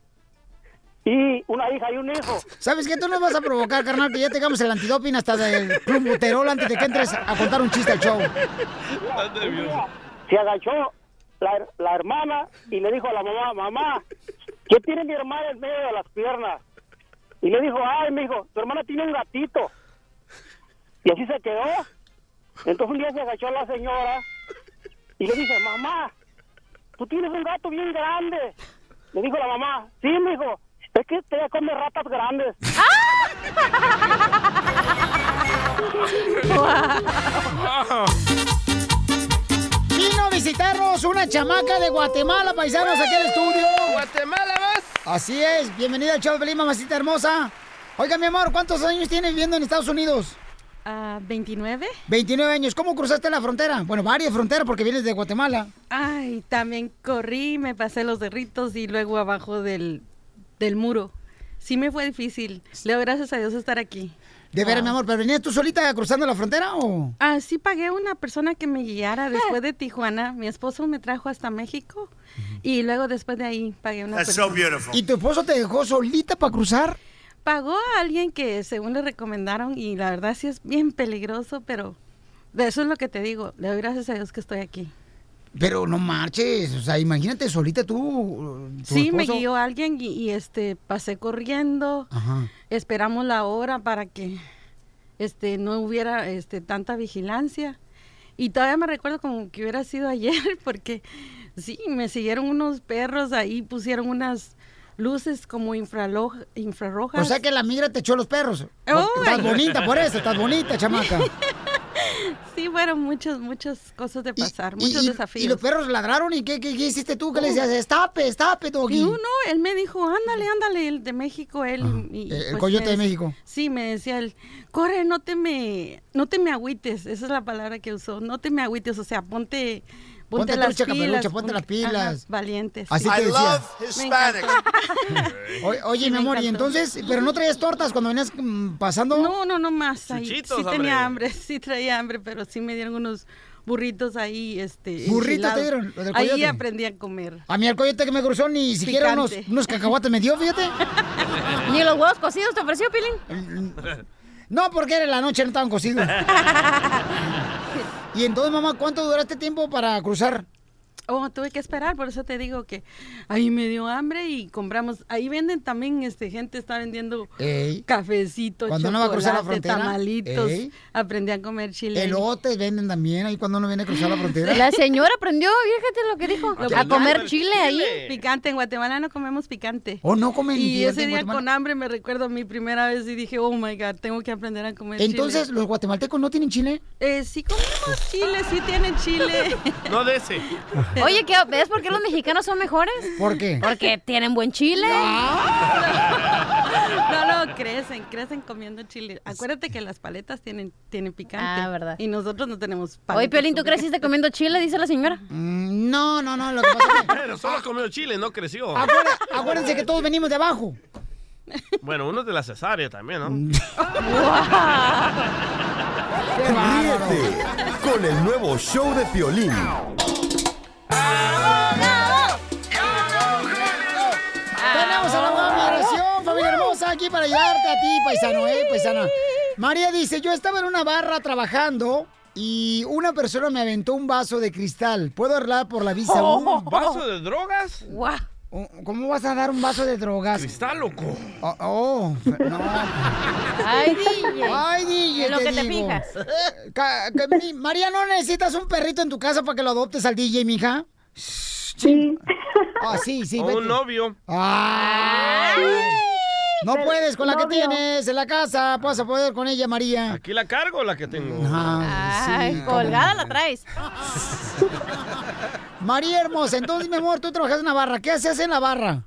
y una hija y un hijo. ¿Sabes qué? Tú nos vas a provocar, carnal, que ya tengamos el antidoping hasta del Club Buterol antes de que entres a contar un chiste al show. Se agachó la, la hermana y le dijo a la mamá, mamá, ¿qué tiene mi hermana en medio de las piernas? Y le dijo, ay, mi hijo, tu hermana tiene un gatito. Y así se quedó. Entonces un día se agachó la señora y le dice, mamá, tú tienes un gato bien grande. Le dijo la mamá, sí, mi hijo, es que te come ratas grandes. Vino a visitarnos una chamaca de Guatemala, paisanos, aquí al estudio. ¿Guatemala vas? Así es, bienvenida al show mamacita hermosa. Oiga, mi amor, ¿cuántos años tienes viviendo en Estados Unidos? Ah, 29. 29 años. ¿Cómo cruzaste la frontera? Bueno, varias fronteras porque vienes de Guatemala. Ay, también corrí, me pasé los cerritos y luego abajo del, del muro. Sí me fue difícil. Le doy gracias a Dios estar aquí. De veras, mi amor, ¿pero venías tú solita cruzando la frontera o...? Ah, sí pagué una persona que me guiara después de Tijuana. Mi esposo me trajo hasta México y luego después de ahí pagué una persona. ¿Y tu esposo te dejó solita para cruzar? Pagó a alguien que según le recomendaron y la verdad sí es bien peligroso, pero de eso es lo que te digo. Le doy gracias a Dios que estoy aquí. Pero no marches, o sea, imagínate solita tú. Sí, me guió alguien y, y, este pasé corriendo. Ajá. Esperamos la hora para que este no hubiera este tanta vigilancia. Y todavía me recuerdo como que hubiera sido ayer porque sí, me siguieron unos perros ahí, pusieron unas luces como infrarrojas. O sea que la migra te echó los perros. Uy. Estás bonita por eso, estás bonita, chamaca. Sí, fueron muchas, muchas cosas de pasar, Y- muchos y, desafíos. ¿Y los perros ladraron? ¿Y qué, qué, qué hiciste tú? ¿Qué le decías? Estape, estape, doggy. Y uno, él me dijo, ándale, ándale, el de México, él. y, El- pues, coyote me de México. Sí, me decía él, corre, no te me, no te me agüites, esa es la palabra que usó, no te me agüites, o sea, ponte, ponte, Ponte las trucha, pilas. caperucha, ponte las ajá, pilas. valientes. Así sí. te decía. Me. O- Oye, Sí, mi amor, y entonces, ¿pero no traías tortas cuando venías mm, pasando? No, no, no más. Ahí, sí tenía hambre, sí traía hambre, pero sí me dieron unos burritos ahí, este. ¿Burritos te dieron? Los del Ahí aprendí a comer. A mí el coyote que me cruzó ni siquiera unos, unos cacahuates me dio, fíjate. Ni los huevos cocidos te ofreció, Pilín. No, porque era en la noche, no estaban cocidos. Y entonces, mamá, ¿cuánto duraste tiempo para cruzar? Oh, tuve que esperar, por eso te digo que ahí me dio hambre y compramos. Ahí venden también, este, gente está vendiendo Ey. cafecito, Cuando uno va a cruzar la frontera, tamalitos. ey. Aprendí a comer chile. Elotes venden también ahí cuando uno viene a cruzar la frontera. La señora aprendió, fíjate lo que dijo. A comer chile ahí. Picante, en Guatemala no comemos picante. ¿O no comen Y ese día con hambre me recuerdo mi primera vez y dije, oh my God, tengo que aprender a comer chile. Entonces, ¿los guatemaltecos no tienen chile? Eh, sí comemos chile, sí tienen chile. No de ese. Oye, ¿qué, ¿ves por qué los mexicanos son mejores? ¿Por qué? Porque tienen buen chile. No, no, crecen, crecen comiendo chile. Acuérdate que las paletas tienen, tienen picante. Ah, verdad. Y nosotros no tenemos Oye, paletas. Piolín, ¿tú creciste comiendo chile? Dice la señora. Mm, no, no, no, lo que pasa es que... Pero solo comió chile, no creció. Acuérdense, acuérdense que todos venimos de abajo. Bueno, uno es de la cesárea también, ¿no? Ríete con el nuevo show de Piolín. Aquí para ayudarte a ti, paisano, ¿eh? Paisana. María dice, yo estaba en una barra trabajando y una persona me aventó un vaso de cristal. ¿Puedo arreglar por la visa? ¿Un vaso de drogas? ¿Cómo vas a dar un vaso de drogas? Cristal, loco. Oh, oh, no. Ay, DJ. Ay, DJ, En lo que te digo. fijas. Ca- ca- mi- María, ¿no necesitas un perrito en tu casa para que lo adoptes al DJ, mija? Sí. Ah, sí, sí. O vete. un novio. Ay. No Pero, puedes con la que tienes en la casa. Vas a poder con ella, María. Aquí la cargo la que tengo. Ay, sí, colgada la traes. María hermosa, entonces, mi amor, tú trabajas en la barra. ¿Qué haces en la barra?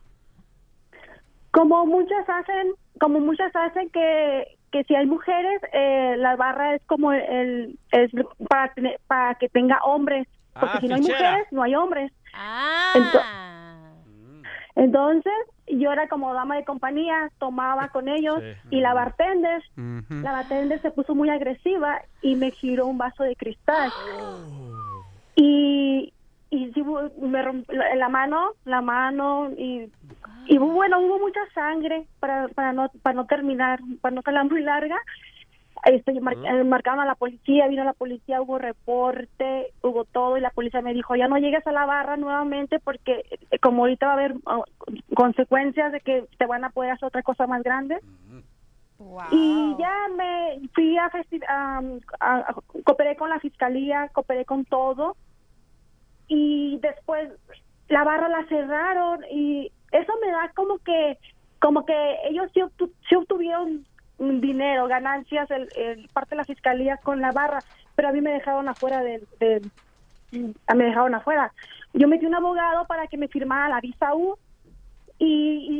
Como muchas hacen, como muchas hacen que, que si hay mujeres, eh, la barra es como el, es para, tener- para que tenga hombres, porque Ah, si no hay fichera. mujeres, no hay hombres. Ah. Ento- entonces, yo era como dama de compañía, tomaba con ellos y la bartender, la bartender se puso muy agresiva y me giró un vaso de cristal. Y, y hu- me romp- la mano, la mano y, y hu- bueno, hubo mucha sangre para, para no para no terminar, para no quedar muy larga. Este, mar- eh, marcaron a la policía, vino la policía, hubo reporte, hubo todo y la policía me dijo, ya no llegues a la barra nuevamente porque eh, como ahorita va a haber ah, consecuencias de que te van a poder hacer otra cosa más grande. Y ya me fui a, festi- a- a- a- cooperé con la fiscalía, cooperé con todo. Y después la barra la cerraron y eso me da como que como que ellos sí, obtu- sí obtuvieron mm, dinero, ganancias, el, el- parte de la fiscalía con la barra, pero a mí me dejaron afuera del, del- mm, me dejaron afuera. Yo metí un abogado para que me firmara la visa U y,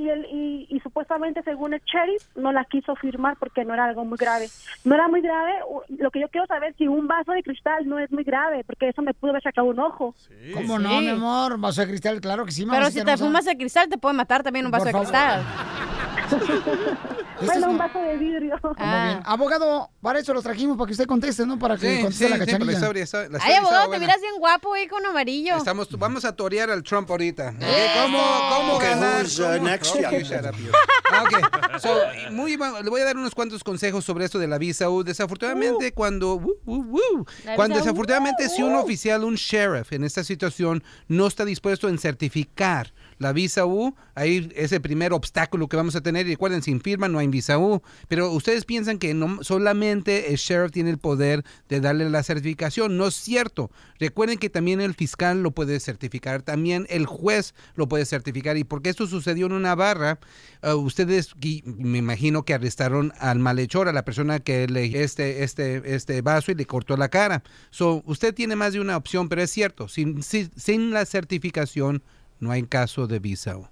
y, el- y- y supuestamente según el sheriff no la quiso firmar porque no era algo muy grave. No era muy grave, lo que yo quiero saber si un vaso de cristal no es muy grave porque eso me pudo haber sacado un ojo. ¿Cómo no, mi amor? Vaso de cristal, claro que sí, Pero si te fumas el cristal, te puede matar también un vaso Por de favor. cristal. Bueno, un vaso de vidrio. Muy bien. Abogado, para eso los trajimos, para que usted conteste, ¿no? Para que Sí, conteste sí, la sí, cachanilla. la historia Ay, abogado, te miras bien guapo ahí con amarillo. Estamos, vamos a torear al Trump ahorita. ¡Eso! ¿Cómo, cómo Okay, ganar? uh, ¿Cómo- next? Ok, Yeah. shut up, you. Ah, ok. So, muy, le voy a dar unos cuantos consejos sobre esto de la visa U. Desafortunadamente, cuando... uh, uh, uh, cuando U, desafortunadamente, si un uh. oficial, un sheriff en esta situación no está dispuesto en certificar la visa U, ahí es el primer obstáculo que vamos a tener. Y recuerden, sin firma no hay visa U. Pero ustedes piensan que no, solamente el sheriff tiene el poder de darle la certificación. No es cierto. Recuerden que también el fiscal lo puede certificar, también el juez lo puede certificar. Y porque esto sucedió en una barra, uh, ustedes me imagino que arrestaron al malhechor, a la persona que le este, este, este vaso y le cortó la cara. So, usted tiene más de una opción, pero es cierto, sin, sin la certificación no hay caso de visa. U.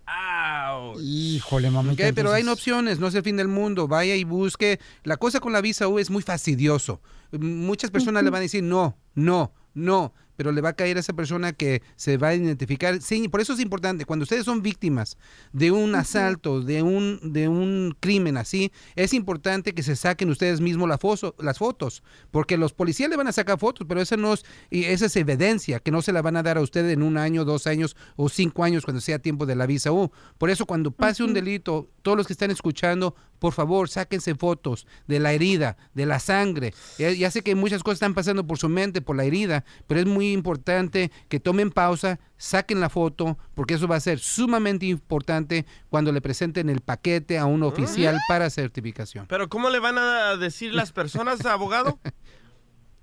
Híjole, mamita. Ok, pero hay opciones, no es el fin del mundo. Vaya y busque. La cosa con la visa U es muy fastidioso. Muchas personas le van a decir no, no, no, pero le va a caer a esa persona que se va a identificar. Sí, por eso es importante, cuando ustedes son víctimas de un asalto, de un, de un crimen así, es importante que se saquen ustedes mismos la foso- las fotos, porque los policías le van a sacar fotos, pero esa no es, y esa es evidencia que no se la van a dar a usted en un año, dos años o cinco años cuando sea tiempo de la visa U. Por eso cuando pase un delito, todos los que están escuchando, por favor, sáquense fotos de la herida, de la sangre. Ya, ya sé que muchas cosas están pasando por su mente, por la herida, pero es muy importante que tomen pausa, saquen la foto, porque eso va a ser sumamente importante cuando le presenten el paquete a un oficial para certificación. Pero ¿cómo le van a decir las personas, abogado?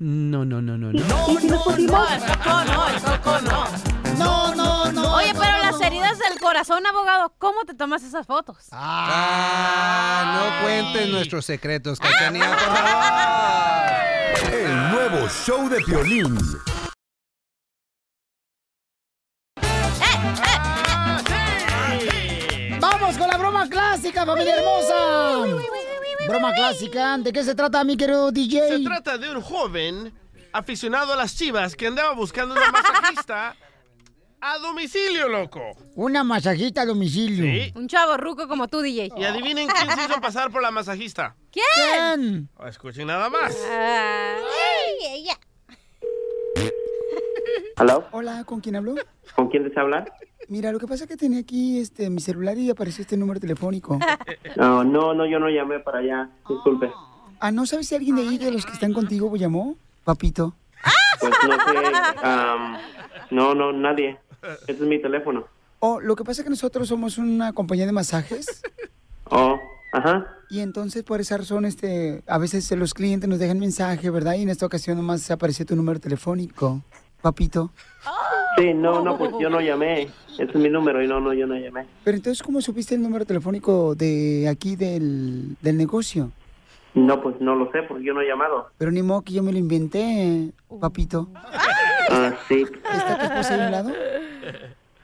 No, no, no, no, no. No, el coco no, el coco no. No, no, no. Oye, pero las heridas del corazón, abogado, ¿cómo te tomas esas fotos? Ah, no cuentes nuestros secretos, por favor. El nuevo show de Piolín. Vamos con la broma clásica, familia hermosa. Broma clásica. ¿De qué se trata, mi querido DJ? Se trata de un joven aficionado a las chivas que andaba buscando una masajista a domicilio, loco. Una masajita a domicilio. Un chavo ruco como tú, DJ. Y adivinen quién se hizo pasar por la masajista. ¿Quién? Escuchen nada más. Ay, ella. ¿Aló? Hola, ¿con quién hablo? ¿Con quién desea hablar? Mira, lo que pasa es que tenía aquí este mi celular y apareció este número telefónico. No, no, no, yo no llamé para allá. Disculpe. Ah, ¿no sabes si alguien de ahí de los que están contigo llamó? Papito. Pues no sé. no, no, nadie. Este es mi teléfono. Oh, lo que pasa es que nosotros somos una compañía de masajes Oh, ajá. y entonces por esa razón este a veces los clientes nos dejan mensaje, ¿verdad? Y en esta ocasión nomás apareció tu número telefónico. Papito. Sí, no, no, pues yo no llamé. Ese es mi número y no, no, yo no llamé. Pero entonces, ¿cómo supiste el número telefónico de aquí del, del negocio? No, pues no lo sé porque yo no he llamado. Pero ni modo que yo me lo inventé, papito. Ah, sí. ¿Está tu esposa ahí a un lado?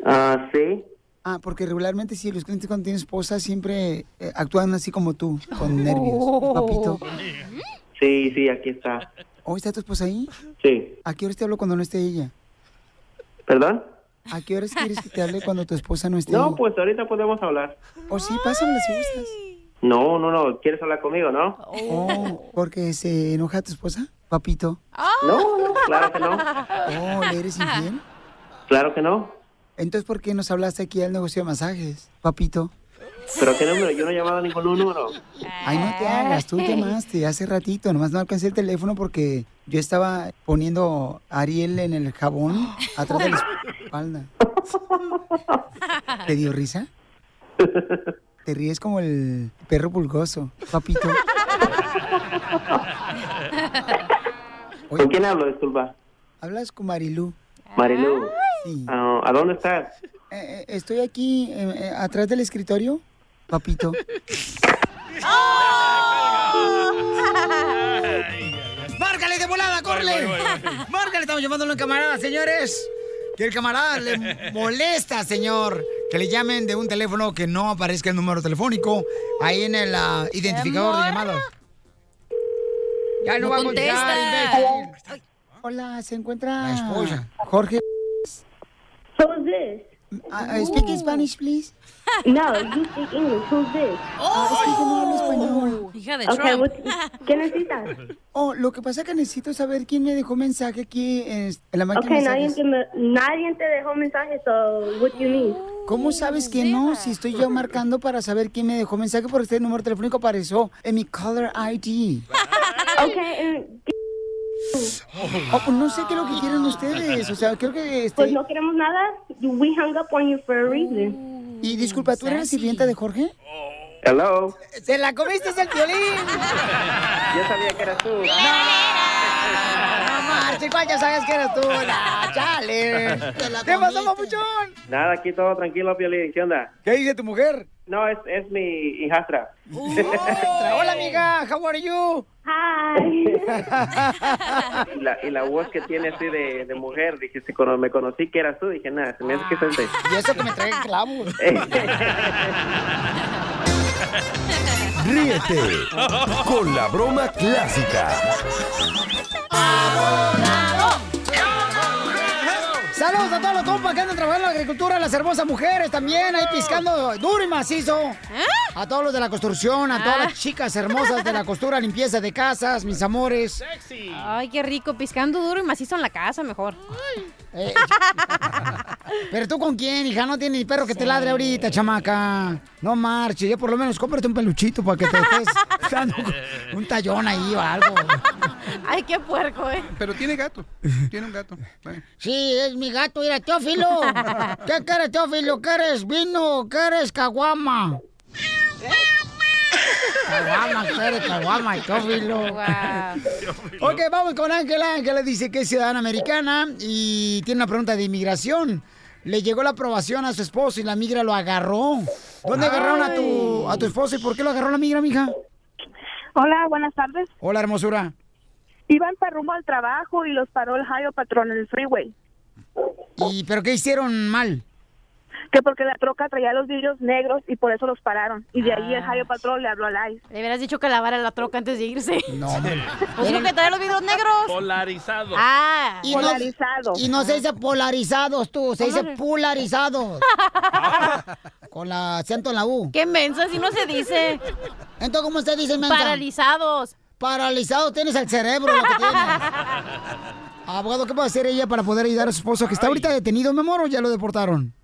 Ah, sí. Ah, porque regularmente sí, los clientes cuando tienen esposa siempre eh, actúan así como tú, con nervios, papito. Sí, sí, aquí está. ¿Hoy está tu esposa ahí? Sí. ¿A qué horas te hablo cuando no esté ella? ¿Perdón? ¿A qué horas quieres que te hable cuando tu esposa no esté No, ahí? pues ahorita podemos hablar. O sí, pásamela si gustas. No, no, no. ¿Quieres hablar conmigo, no? Oh, porque se enoja tu esposa, papito. No, no, claro que no. Oh, ¿le eres infiel? Claro que no. Entonces, ¿por qué nos hablaste aquí al negocio de masajes, papito? ¿Pero qué número? Yo no he llamado a ningún número. Ay, no te hagas, tú llamaste hace ratito, nomás no alcancé el teléfono porque yo estaba poniendo a Ariel en el jabón atrás de la espalda. ¿Te dio risa? Te ríes como el perro pulgoso, papito. ¿Con quién hablo, disculpa? Hablas con Marilú. Marilu. Sí. Ah, ¿A dónde estás? Eh, eh, estoy aquí eh, atrás del escritorio, papito. ¡Márcale de volada, córrele! ¡Márcale! Estamos llamándolo en camarada, señores. Que el camarada le molesta, señor, que le llamen de un teléfono que no aparezca el número telefónico ahí en el ah, identificador de llamadas. Ya no, No va a contestar. Hola, se encuentra La esposa. Jorge. Uh, speak Spanish, please. No, you speak English. Who's this? Ah, que yo no hablo español. Hija de Okay, Trump. what- ¿Qué necesitas? Oh, lo que pasa es que necesito saber quién me dejó mensaje aquí en, la máquina Okay, de nadie te, nadie te dejó mensaje, so what you need? ¿Cómo sabes que no? Si estoy yo marcando para saber quién me dejó mensaje porque este número telefónico apareció en mi caller ID. Okay, Oh, pues no sé qué es lo que quieren ustedes. O sea, creo que... Este... Pues no queremos nada. We hung up on you for a reason. Y disculpa, ¿tú eres la sirvienta de Jorge? Hello. ¡Se la comiste el violín! Yo sabía que eras tú. No ¿cuál ya sabes que eres tú? No, chale. ¿Qué pasó, papuchón? Nada, aquí todo tranquilo, Piolín. ¿Qué onda? ¿Qué dice tu mujer? No, es, es mi hijastra. Hola, amiga. How are you? Hi. y, la, y la voz que tiene así de, de mujer, dije, si cuando me conocí que eras tú, dije, nada, se me hace que es este. Y eso que me trae clavos. Ríete con la broma clásica. Saludos a todos los compas que andan trabajando en la agricultura, las hermosas mujeres también, ahí piscando duro y macizo. A todos los de la construcción, a todas las chicas hermosas de la costura, limpieza de casas, mis amores. Ay, qué rico, piscando duro y macizo en la casa, mejor. Eh, Pero tú con quién, hija, no tienes ni perro que te ladre ahorita, chamaca. No marches, ya por lo menos cómprate un peluchito para que te estés dando un tallón ahí o algo. Ay, qué puerco, eh. Pero tiene gato. Tiene un gato. Sí, es mi gato, mira, Teófilo. ¿Qué quieres, Teófilo? ¿Quieres vino? ¿Quieres caguama? Ok, vamos con Ángela. Ángela dice que es ciudadana americana y tiene una pregunta de inmigración. Le llegó la aprobación a su esposo y la migra lo agarró. ¿Dónde agarraron a tu, a tu esposo y por qué lo agarró la migra, mija? Hola, buenas tardes. Hola, hermosura. Iban para rumbo al trabajo y los paró el Hayo Patrón en el freeway. ¿Y pero qué hicieron mal? Que porque la troca traía los vidrios negros y por eso los pararon. Y de ahí el Ah. Hayo Patrón le habló al ICE. Le hubieras dicho que lavara la troca antes de irse. No. Pues dijo que traía los vidrios negros. Polarizado. Ah, Y no, y no se dice polarizados tú, se dice polarizados. Con la acento en la U. Qué mensa, si no se dice. Entonces, ¿cómo se dice mensa? Paralizados. Paralizado tienes el cerebro, lo que tienes. Abogado, ¿qué puede hacer ella para poder ayudar a su esposo que está ahorita detenido, mi amor, o ya lo deportaron?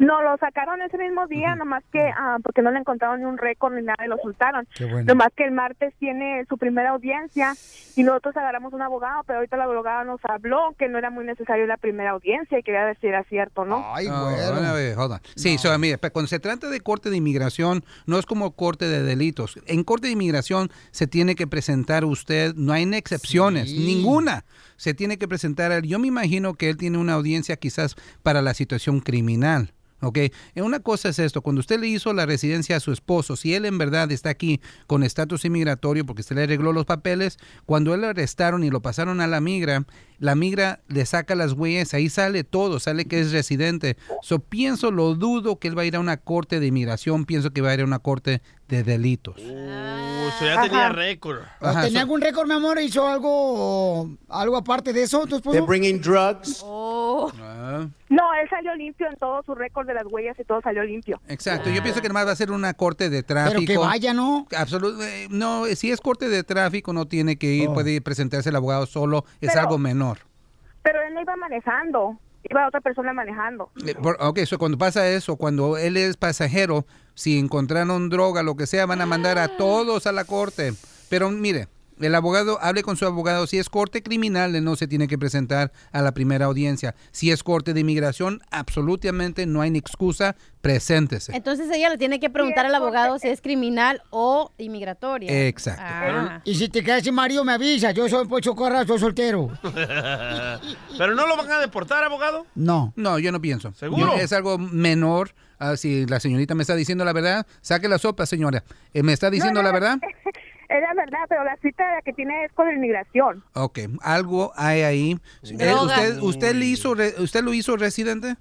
No, lo sacaron ese mismo día, nomás que, ah, porque no le encontraron ni un récord ni nada y lo soltaron. Qué bueno. Nomás que el martes tiene su primera audiencia y nosotros agarramos un abogado, pero ahorita el abogado nos habló que no era muy necesario la primera audiencia y quería si era cierto, ¿no? Ay, No, a ver, hold on. Sí, so, mire, pe- cuando se trata de corte de inmigración, no es como corte de delitos. En corte de inmigración se tiene que presentar usted, no hay excepciones, ninguna. se tiene que presentar. él. Yo me imagino que él tiene una audiencia quizás para la situación criminal. ¿Ok? Eh, Una cosa es esto, cuando usted le hizo la residencia a su esposo, si él en verdad está aquí con estatus inmigratorio porque usted le arregló los papeles, cuando él lo arrestaron y lo pasaron a la migra, la migra le saca las huellas, ahí sale todo, sale que es residente. So pienso, lo dudo que él va a ir a una corte de inmigración, pienso que va a ir a una corte de delitos. Uh, so ya tenía récord. Ajá, ¿Tenía so- algún récord, mi amor? ¿Hizo algo, algo aparte de eso, tu esposo? They're bringing drugs. Oh. Ah, No, él salió limpio en todo su récord de las huellas y todo salió limpio. Exacto, yo pienso que nomás va a ser una corte de tráfico. Pero que vaya, ¿no? Absolut- eh, no, si es corte de tráfico no tiene que ir, Oh. puede presentarse el abogado solo, es Pero- algo menor. Pero él no iba manejando, iba otra persona manejando. Eh, ok, so cuando pasa eso, cuando él es pasajero, si encontraron droga, lo que sea, van a mandar a todos a la corte. Pero mire, el abogado, hable con su abogado. Si es corte criminal, él no se tiene que presentar a la primera audiencia. Si es corte de inmigración, absolutamente no hay ni excusa, preséntese. Entonces ella le tiene que preguntar al abogado si es criminal o inmigratoria. Exacto. Ah. Y si te quedas sin marido, me avisa. Yo soy Pocho Corra, soy soltero. ¿Pero no lo van a deportar, abogado? No. No, yo no pienso. ¿Seguro? Yo- es algo menor. Ah, si la señorita me está diciendo la verdad, saque la sopa, señora. Eh, ¿Me está diciendo No, no, la verdad? Es la verdad, pero la cita que tiene es con la inmigración. Ok, algo hay ahí. Eh. ¿usted, usted, le hizo ¿Usted lo hizo residente?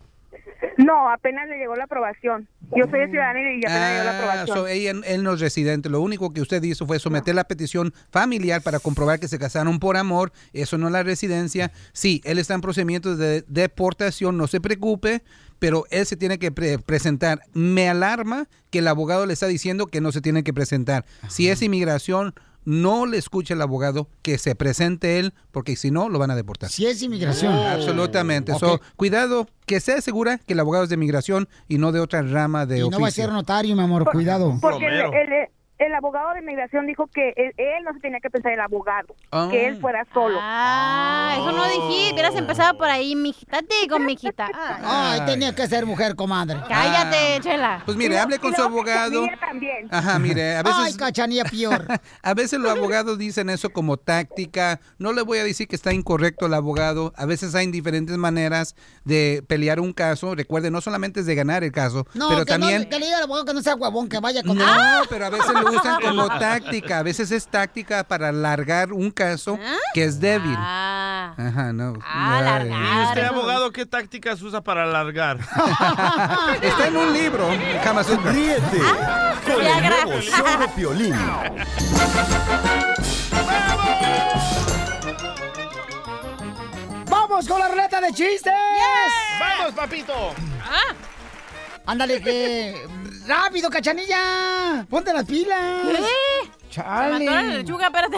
No, apenas le llegó la aprobación. Yo soy ciudadana y apenas le llegó la Ah, aprobación. so ella- él no es residente. Lo único que usted hizo fue someter la petición familiar para comprobar que se casaron por amor. Eso no es la residencia. Sí, él está en procedimientos de deportación, no se preocupe, pero él se tiene que pre- presentar. Me alarma que el abogado le está diciendo que no se tiene que presentar. Si es inmigración, no le escuche el abogado, que se presente él, porque si no, lo van a deportar. Si es inmigración. Absolutamente. Ok. So, cuidado, que sea segura que el abogado es de inmigración y no de otra rama de Y no oficio. va a ser notario, mi amor, cuidado. Porque el, el- el abogado de inmigración dijo que él, él no se tenía que pensar el abogado, Ah. que él fuera solo. Ah, eso no dijiste. Hubieras empezado por ahí, mijita. Te digo, mijita. Ah. Ay, tenía que ser mujer, comadre. Cállate, chela. Pues mire, hable con su abogado. también. Ajá, mire, a veces... Ay, cachanilla peor. A veces los abogados dicen eso como táctica. No le voy a decir que está incorrecto el abogado. A veces hay diferentes maneras de pelear un caso. Recuerde, no solamente es de ganar el caso, No, pero que, también... no, que le diga al abogado que no sea huevón, que vaya con No, Ah. pero a veces lo usan como táctica. A veces es táctica para alargar un caso que es débil. Ah. Ajá, no. ¿Y Ay. usted, abogado, qué tácticas usa para alargar? Está en un libro, Kama Sutra. Ríete con el nuevo show de Piolín. ¡Vamos con la ruleta de chistes! ¡Vamos, papito! Ándale, que... ¡Rápido, cachanilla! ¡Ponte las pilas! ¿Qué? ¡Chale! Se me atoró la lechuga, espérate.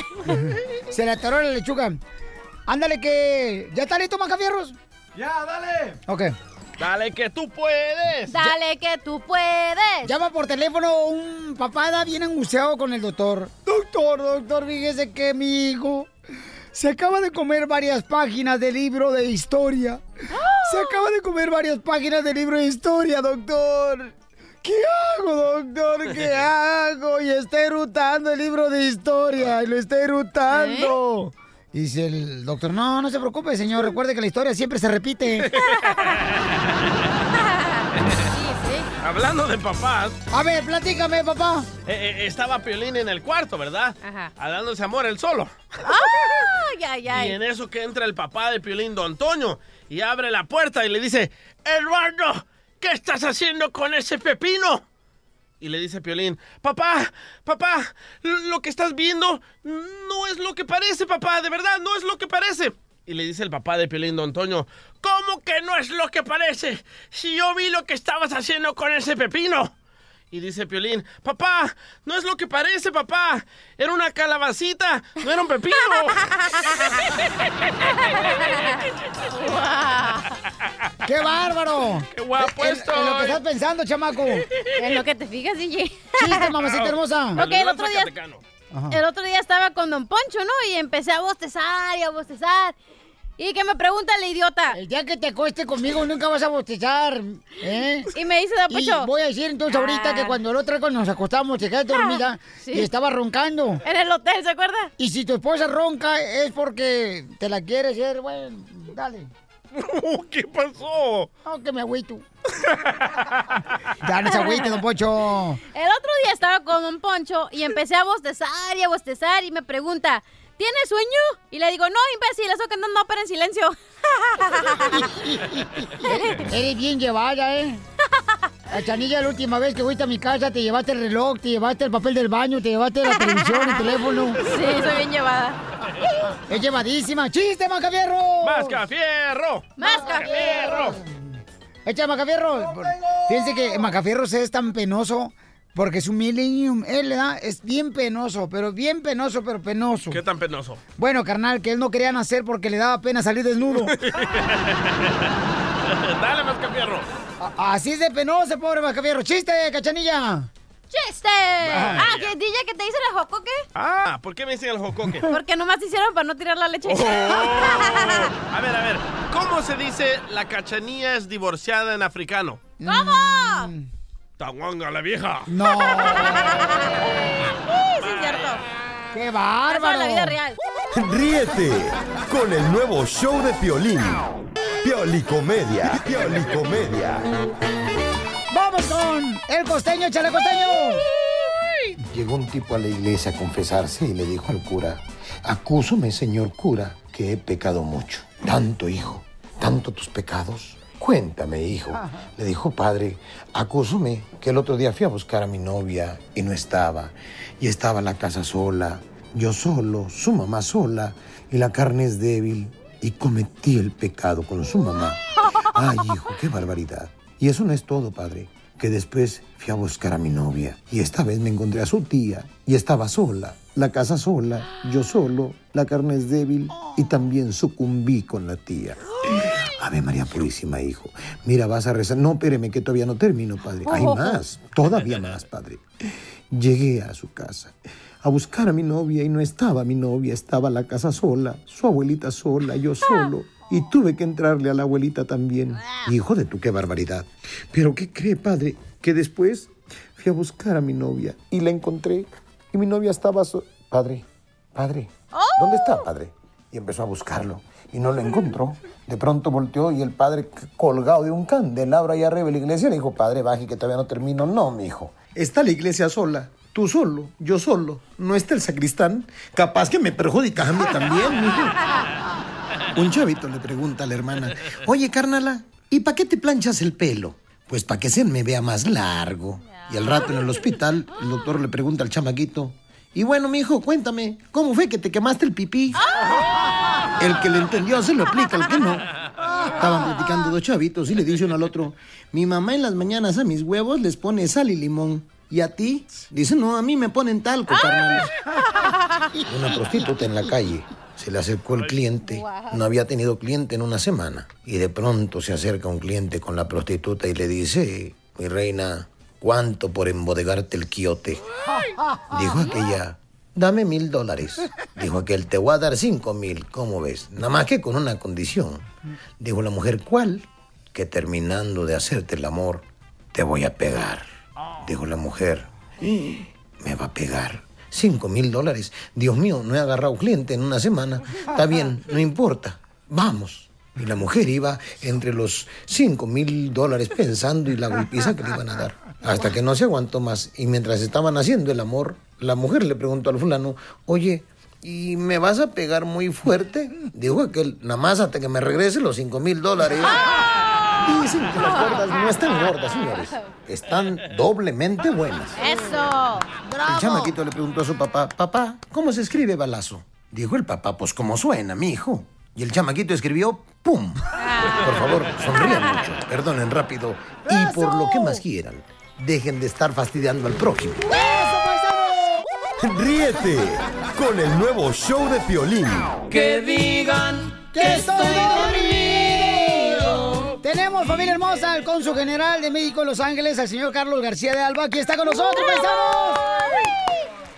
Se le atoró la lechuga. Ándale, que... ¿Ya está listo, Macafierros? ¡Ya, dale! Ok. ¡Dale que tú puedes! Dale que tú puedes. Llama por teléfono un papá da bien angustiado con el doctor. Doctor, doctor, fíjese que mi hijo se acaba de comer varias páginas de libro de historia. Se acaba de comer varias páginas de libro de historia, doctor. ¿Qué hago, doctor? ¿Qué hago? Y está erutando el libro de historia. Y lo está erutando. Y dice el doctor, no, no se preocupe, señor. Recuerde que la historia siempre se repite. Hablando de papás, A ver, platícame, papá. eh, eh, estaba Piolín en el cuarto, ¿verdad? Ajá. Dándose amor él solo. Ay, ay, ay. Y en eso que entra el papá de Piolín, Don Toño, y abre la puerta y le dice, Eduardo, ¿qué estás haciendo con ese pepino? Y le dice Piolín, papá, papá, lo que estás viendo no es lo que parece, papá, de verdad, no es lo que parece. Y le dice el papá de Piolín, Don Toño, ¿cómo que no es lo que parece? Si yo vi lo que estabas haciendo con ese pepino. Y dice Piolín, papá, no es lo que parece, papá. Era una calabacita, no era un pepino. ¡Qué bárbaro! ¡Qué guapo En- En, lo que estás pensando, chamaco. En lo que te fijas, DJ. Chiste, mamacita hermosa. Ok, el otro día... Ajá. El otro día estaba con Don Poncho, ¿no? Y empecé a bostezar y a bostezar. Y que me pregunta el idiota. El día que te acueste conmigo nunca vas a bostezar, ¿eh? Y me dice, Don Poncho. Y voy a decir entonces ahorita que Ah. cuando el otro nos acostamos, te quedas dormida Sí. y estaba roncando. En el hotel, ¿se acuerda? Y si tu esposa ronca es porque te la quieres hacer, bueno, dale. ¿Qué pasó? No, que me agüito. ya no se agüite, don Pocho. El otro día estaba con Don Poncho y empecé a bostezar y a bostezar y me pregunta, ¿tienes sueño? Y le digo, no, imbécil, estoy cantando ópera en silencio. Eres, bien llevada, ¿eh? Cachanilla, la última vez que fuiste a mi casa, te llevaste el reloj, te llevaste el papel del baño, te llevaste la televisión, el teléfono. Sí, soy bien llevada. Es llevadísima. ¡Chiste, Macafierro! ¡Mascafierro! ¡Mascafierro! Echa Macafierro. Fíjense que Macafierros es tan penoso porque su millennium, él le da, es bien penoso, pero bien penoso, pero penoso. ¿Qué tan penoso? Bueno, carnal, que él no quería nacer porque le daba pena salir desnudo. Dale, Mascafierro. A- Así es de penoso, pobre Macafierro. ¡Chiste, cachanilla! ¡Chiste! Ah, que DJ que te dice el jocoque. Ah, ¿por qué me dicen el jocoque? Porque nomás te hicieron para no tirar la leche. Oh. A ver, a ver. ¿Cómo se dice la cachanilla es divorciada en africano? ¿Cómo? Tahuanga la vieja. No. Sí, sí, es cierto. ¡Qué Eso bárbaro! en la vida real. Ríete con el nuevo show de Piolín. Piolicomedia. Piolicomedia. ¡Vamos con el costeño, échale costeño! Llegó un tipo a la iglesia a confesarse y le dijo al cura, acúsame, señor cura, que he pecado mucho. Tanto, hijo, tanto tus pecados. Cuéntame, hijo. Le dijo, padre, acúsame que el otro día fui a buscar a mi novia y no estaba. Y estaba en la casa sola, yo solo, su mamá sola, y la carne es débil. Y cometí el pecado con su mamá. Ay, hijo, qué barbaridad. Y eso no es todo, padre. Que después fui a buscar a mi novia. Y esta vez me encontré a su tía. Y estaba sola. La casa sola. Yo solo. La carne es débil. Y también sucumbí con la tía. Ave María Purísima, hijo. Mira, vas a rezar. No, espéreme, que todavía no termino, padre. Hay más. Todavía más, padre. Llegué a su casa a buscar a mi novia y no estaba mi novia, estaba la casa sola, su abuelita sola, yo solo. Y tuve que entrarle a la abuelita también. Hijo de tu, qué barbaridad. Pero ¿qué cree, padre? Que después fui a buscar a mi novia y la encontré. Y mi novia estaba... so- Padre, padre, ¿dónde está, padre? Y empezó a buscarlo. Y no lo encontró. De pronto volteó y el padre colgado de un candelabro ahí arriba de la iglesia le dijo, padre, baje que todavía no termino. No, mi hijo. Está la iglesia sola. Tú solo, yo solo. No está el sacristán. Capaz que me perjudicas a mí también, mijo. Un chavito le pregunta a la hermana, oye, carnala, ¿y para qué te planchas el pelo? Pues para que se me vea más largo. Y al rato en el hospital, el doctor le pregunta al chamaquito, y bueno, mijo, cuéntame, ¿cómo fue que te quemaste el pipí? El que le entendió se lo aplica, el que no. Estaban platicando dos chavitos y le dice uno al otro, mi mamá en las mañanas a mis huevos les pone sal y limón. ¿Y a ti? Dice, no, a mí me ponen talco, carnal. Una prostituta en la calle. Se le acercó el cliente. No había tenido cliente en una semana. Y de pronto se acerca un cliente con la prostituta y le dice, mi reina, ¿cuánto por embodegarte el quiote? Dijo aquella, dame mil dólares. Dijo aquel, te voy a dar cinco mil. ¿Cómo ves? Nada más que con una condición. Dijo la mujer, ¿cuál? Que terminando de hacerte el amor, te voy a pegar. Dijo la mujer, me va a pegar. Cinco mil dólares. Dios mío, no he agarrado cliente en una semana. Está bien, no importa. Vamos. Y la mujer iba entre los cinco mil dólares pensando y la golpiza que le iban a dar. Hasta que no se aguantó más. Y mientras estaban haciendo el amor, la mujer le preguntó al fulano, oye, ¿y me vas a pegar muy fuerte? Dijo aquel, nada más hasta que me regrese los cinco mil dólares. Dicen que las gordas no están gordas, señores. Están doblemente buenas. ¡Eso! El chamaquito le preguntó a su papá, papá, ¿cómo se escribe balazo? Dijo el papá, pues como suena, mi hijo. Y el chamaquito escribió, ¡pum! Por favor, sonrían mucho, perdonen rápido y por lo que más quieran, dejen de estar fastidiando al prójimo. Ríete con el nuevo show de Piolín. Que digan ¡Que estoy dormido! Tenemos familia hermosa, el cónsul general de México en Los Ángeles, al señor Carlos García de Alba, aquí está con nosotros, paisanos.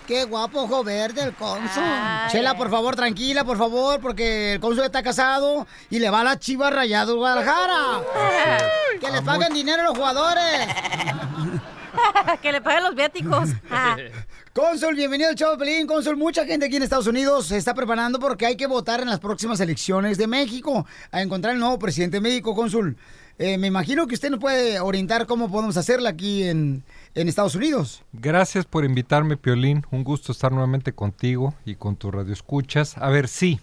Qué guapo ojo verde el cónsul. Ay, Chela, ay. por favor, tranquila, por favor, porque el cónsul está casado y le va a la chiva rayado Guadalajara. Que les paguen dinero a los jugadores. que le paguen los viáticos. Ah. Cónsul, bienvenido al show Pelín. Cónsul, mucha gente aquí en Estados Unidos se está preparando porque hay que votar en las próximas elecciones de México a encontrar el nuevo presidente de México, Cónsul. Eh, me imagino que usted nos puede orientar cómo podemos hacerla aquí en, en Estados Unidos. Gracias por invitarme, Piolín. Un gusto estar nuevamente contigo y con tu radio escuchas. A ver, sí,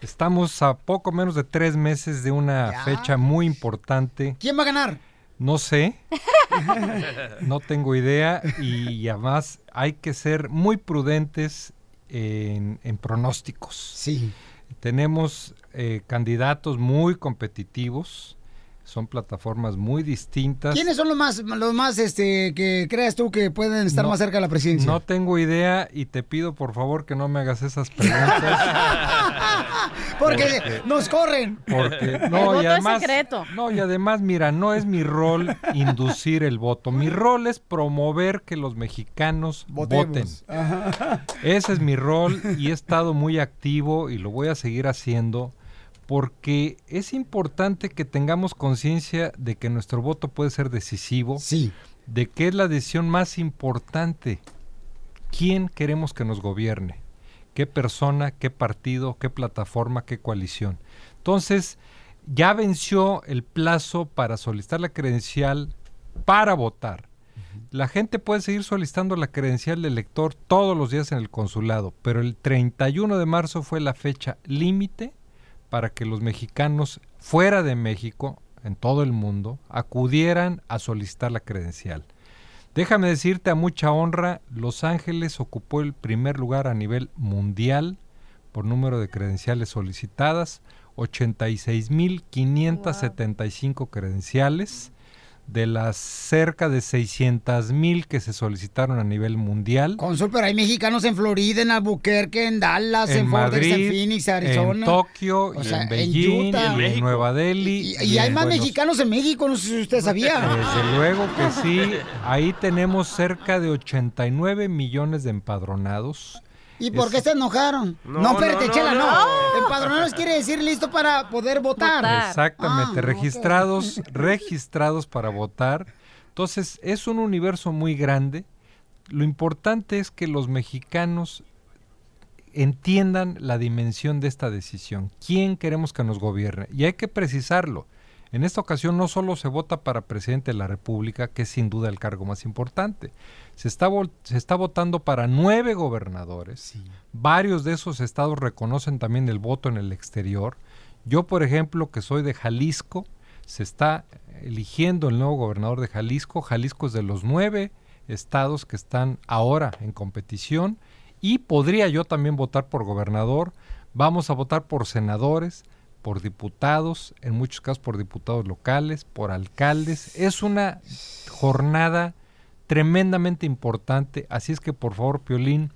estamos a poco menos de tres meses de una Ya. fecha muy importante. ¿Quién va a ganar? No sé, no tengo idea y además hay que ser muy prudentes en, en pronósticos. Sí. Tenemos eh, candidatos muy competitivos, son plataformas muy distintas. ¿Quiénes son los más, los más este, que creas tú que pueden estar No- más cerca de la presidencia? No tengo idea y te pido por favor que no me hagas esas preguntas. Porque Porque- nos corren. Porque El no, voto y es además, secreto. no, y además, mira, no es mi rol inducir el voto. Mi rol es promover que los mexicanos voten. Ajá. Ese es mi rol y he estado muy activo y lo voy a seguir haciendo porque es importante que tengamos conciencia de que nuestro voto puede ser decisivo, sí. de que es la decisión más importante. ¿Quién queremos que nos gobierne? ¿Qué persona, qué partido, qué plataforma, qué coalición? Entonces, ya venció el plazo para solicitar la credencial para votar. La gente puede seguir solicitando la credencial de elector todos los días en el consulado, pero el 31 de marzo fue la fecha límite para que los mexicanos fuera de México, en todo el mundo, acudieran a solicitar la credencial. Déjame decirte a mucha honra, Los Ángeles ocupó el primer lugar a nivel mundial por número de credenciales solicitadas, 86.575 credenciales de las cerca de 600.000 que se solicitaron a nivel mundial. Cónsul, pero hay mexicanos en Florida, en Albuquerque, en Dallas, en, en Worth, en Madrid, Phoenix, Arizona. en Tokio, y sea, en Beijing, Utah. y en Nueva Delhi. Y, y hay en más Buenos- mexicanos en México, no sé si usted sabía. Desde luego que sí. Ahí tenemos cerca de 89 millones de empadronados. ¿Y por qué se enojaron? No, No, espérate, no, Chela, no, no. Empadronados quiere decir listo para poder votar. Exactamente, Ah, registrados, registrados para votar. Entonces, es un universo muy grande. Lo importante es que los mexicanos entiendan la dimensión de esta decisión. ¿Quién queremos que nos gobierne? Y hay que precisarlo. En esta ocasión no solo se vota para presidente de la República, que es sin duda el cargo más importante. Se está, se está votando para nueve gobernadores. Varios de esos estados reconocen también el voto en el exterior. Yo, por ejemplo, que soy de Jalisco, se está eligiendo el nuevo gobernador de Jalisco. Jalisco es de los nueve estados que están ahora en competición y podría yo también votar por gobernador. Vamos a votar por senadores, por diputados, en muchos casos por diputados locales, por alcaldes. Es una jornada tremendamente importante, así es que por favor, Piolín,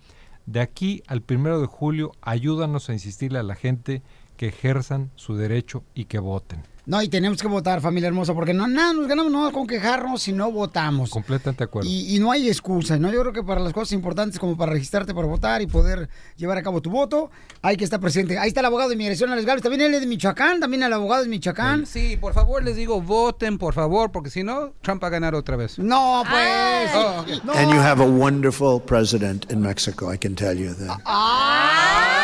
de aquí al primero de julio, ayúdanos a insistirle a la gente que ejerzan su derecho y que voten. No, y tenemos que votar, familia hermosa, porque no, nada, nos ganamos no con quejarnos si no votamos. Completamente de acuerdo. Y, y no hay excusa, ¿no? Yo creo que para las cosas importantes como para registrarte para votar y poder llevar a cabo tu voto, hay que estar presente. Ahí está el abogado de inmigración, Alex Gálvez. También él es de Michoacán, también el abogado de Michoacán. Sí, por favor les digo, voten, por favor, porque si no, Trump va a ganar otra vez. No, pues. Oh, ok. No. And you have a wonderful president in Mexico, I can tell you that. Oye,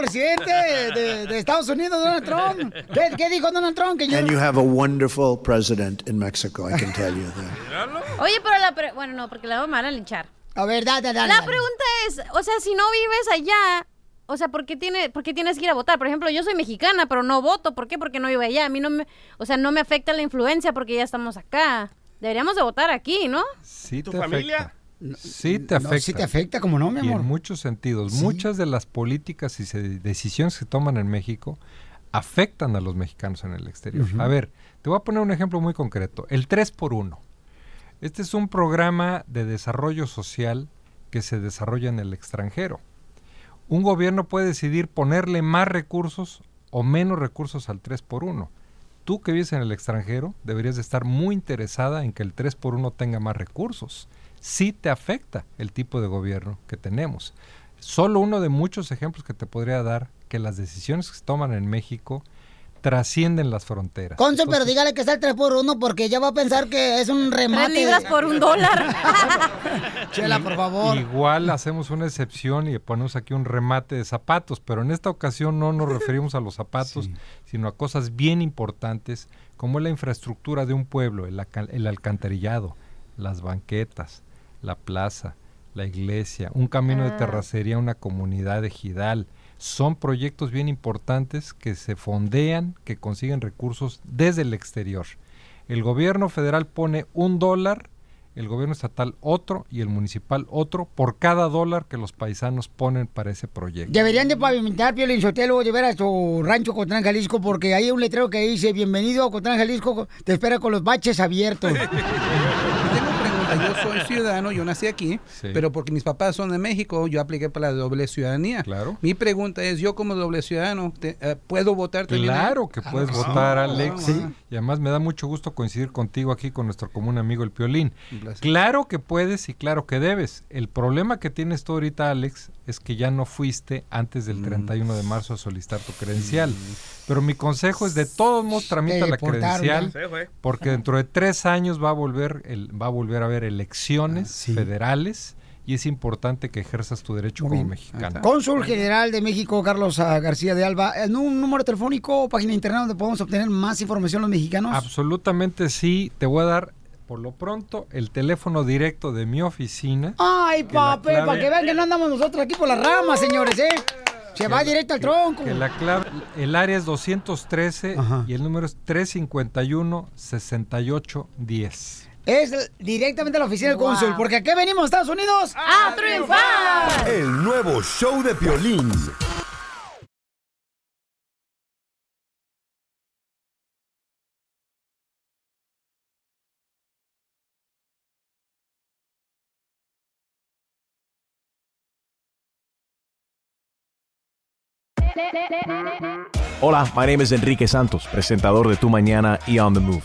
presidente de, de Estados Unidos, Donald Trump. ¿Qué, qué dijo Donald Trump? Que yo... And you have a wonderful president in Mexico, I can tell you that. Oye, pero la... pre- Bueno, no, porque la van a linchar. A ver, dale, dale. La dale. pregunta es, o sea, si no vives allá, o sea, ¿por qué, tiene, ¿por qué tienes que ir a votar? Por ejemplo, yo soy mexicana, pero no voto. ¿Por qué? Porque no vivo allá. A mí no me... O sea, no me afecta la influencia porque ya estamos acá. Deberíamos de votar aquí, ¿no? Sí ¿Tu te familia? afecta. Sí te no, afecta. sí te afecta, ¿cómo no, mi Y amor? en muchos sentidos. Sí. Muchas de las políticas y se- decisiones que toman en México afectan a los mexicanos en el exterior. A ver, te voy a poner un ejemplo muy concreto. El 3 por 1 Este es un programa de desarrollo social que se desarrolla en el extranjero. Un gobierno puede decidir ponerle más recursos o menos recursos al 3 por 1 Tú que vives en el extranjero deberías de estar muy interesada en que el 3 por 1 tenga más recursos. Sí te afecta el tipo de gobierno que tenemos. Solo uno de muchos ejemplos que te podría dar que las decisiones que se toman en México trascienden las fronteras. Consul, pero dígale que está el 3 por 1 porque ya va a pensar que es un remate. libras por un dólar. Chela, por favor. Igual hacemos una excepción y ponemos aquí un remate de zapatos, pero en esta ocasión no nos referimos a los zapatos, sino a cosas bien importantes como la infraestructura de un pueblo, el alcantarillado, las banquetas, la plaza, la iglesia, un camino de Ah. terracería, una comunidad ejidal. Son proyectos bien importantes que se fondean, que consiguen recursos desde el exterior. El gobierno federal pone un dólar, el gobierno estatal otro y el municipal otro por cada dólar que los paisanos ponen para ese proyecto. Deberían de pavimentar Piolín Sotelo de ver a su rancho Cotlán, Jalisco, porque hay un letrero que dice, bienvenido a Cotlán, Jalisco, te espera con los baches abiertos. Yo soy ciudadano, yo nací aquí, pero porque mis papás son de México, yo apliqué para la doble ciudadanía. Claro. Mi pregunta es, yo como doble ciudadano, te- eh, ¿puedo votar también? Claro que Ah, puedes sí. votar, Ah, Alex. sí. Y además me da mucho gusto coincidir contigo aquí con nuestro común amigo el Piolín. Claro que puedes y claro que debes. El problema que tienes tú ahorita, Alex, es que ya no fuiste antes Mm. del 31 de marzo a solicitar tu credencial. Pero mi consejo es de todos modos tramita Te la credencial güey. porque dentro de tres años va a volver el, va a volver a haber elecciones Ah, federales y es importante que ejerzas tu derecho como mexicano. Cónsul General de México, Carlos ah, García de Alba, ¿en un número telefónico o página de internet donde podemos obtener más información los mexicanos? Absolutamente sí. Te voy a dar por lo pronto el teléfono directo de mi oficina. Ay, clave- para que vean que no andamos nosotros aquí por las ramas, señores, ¿eh? Se va directo al tronco. Que la clave, el área es 213 y el número es 351-6810. Es directamente a la oficina del cónsul, porque aquí venimos, Estados Unidos, a triunfar. El nuevo show de Piolín. Hola, my name is Enrique Santos, presentador de Tu Mañana y On the Move.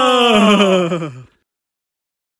Oh.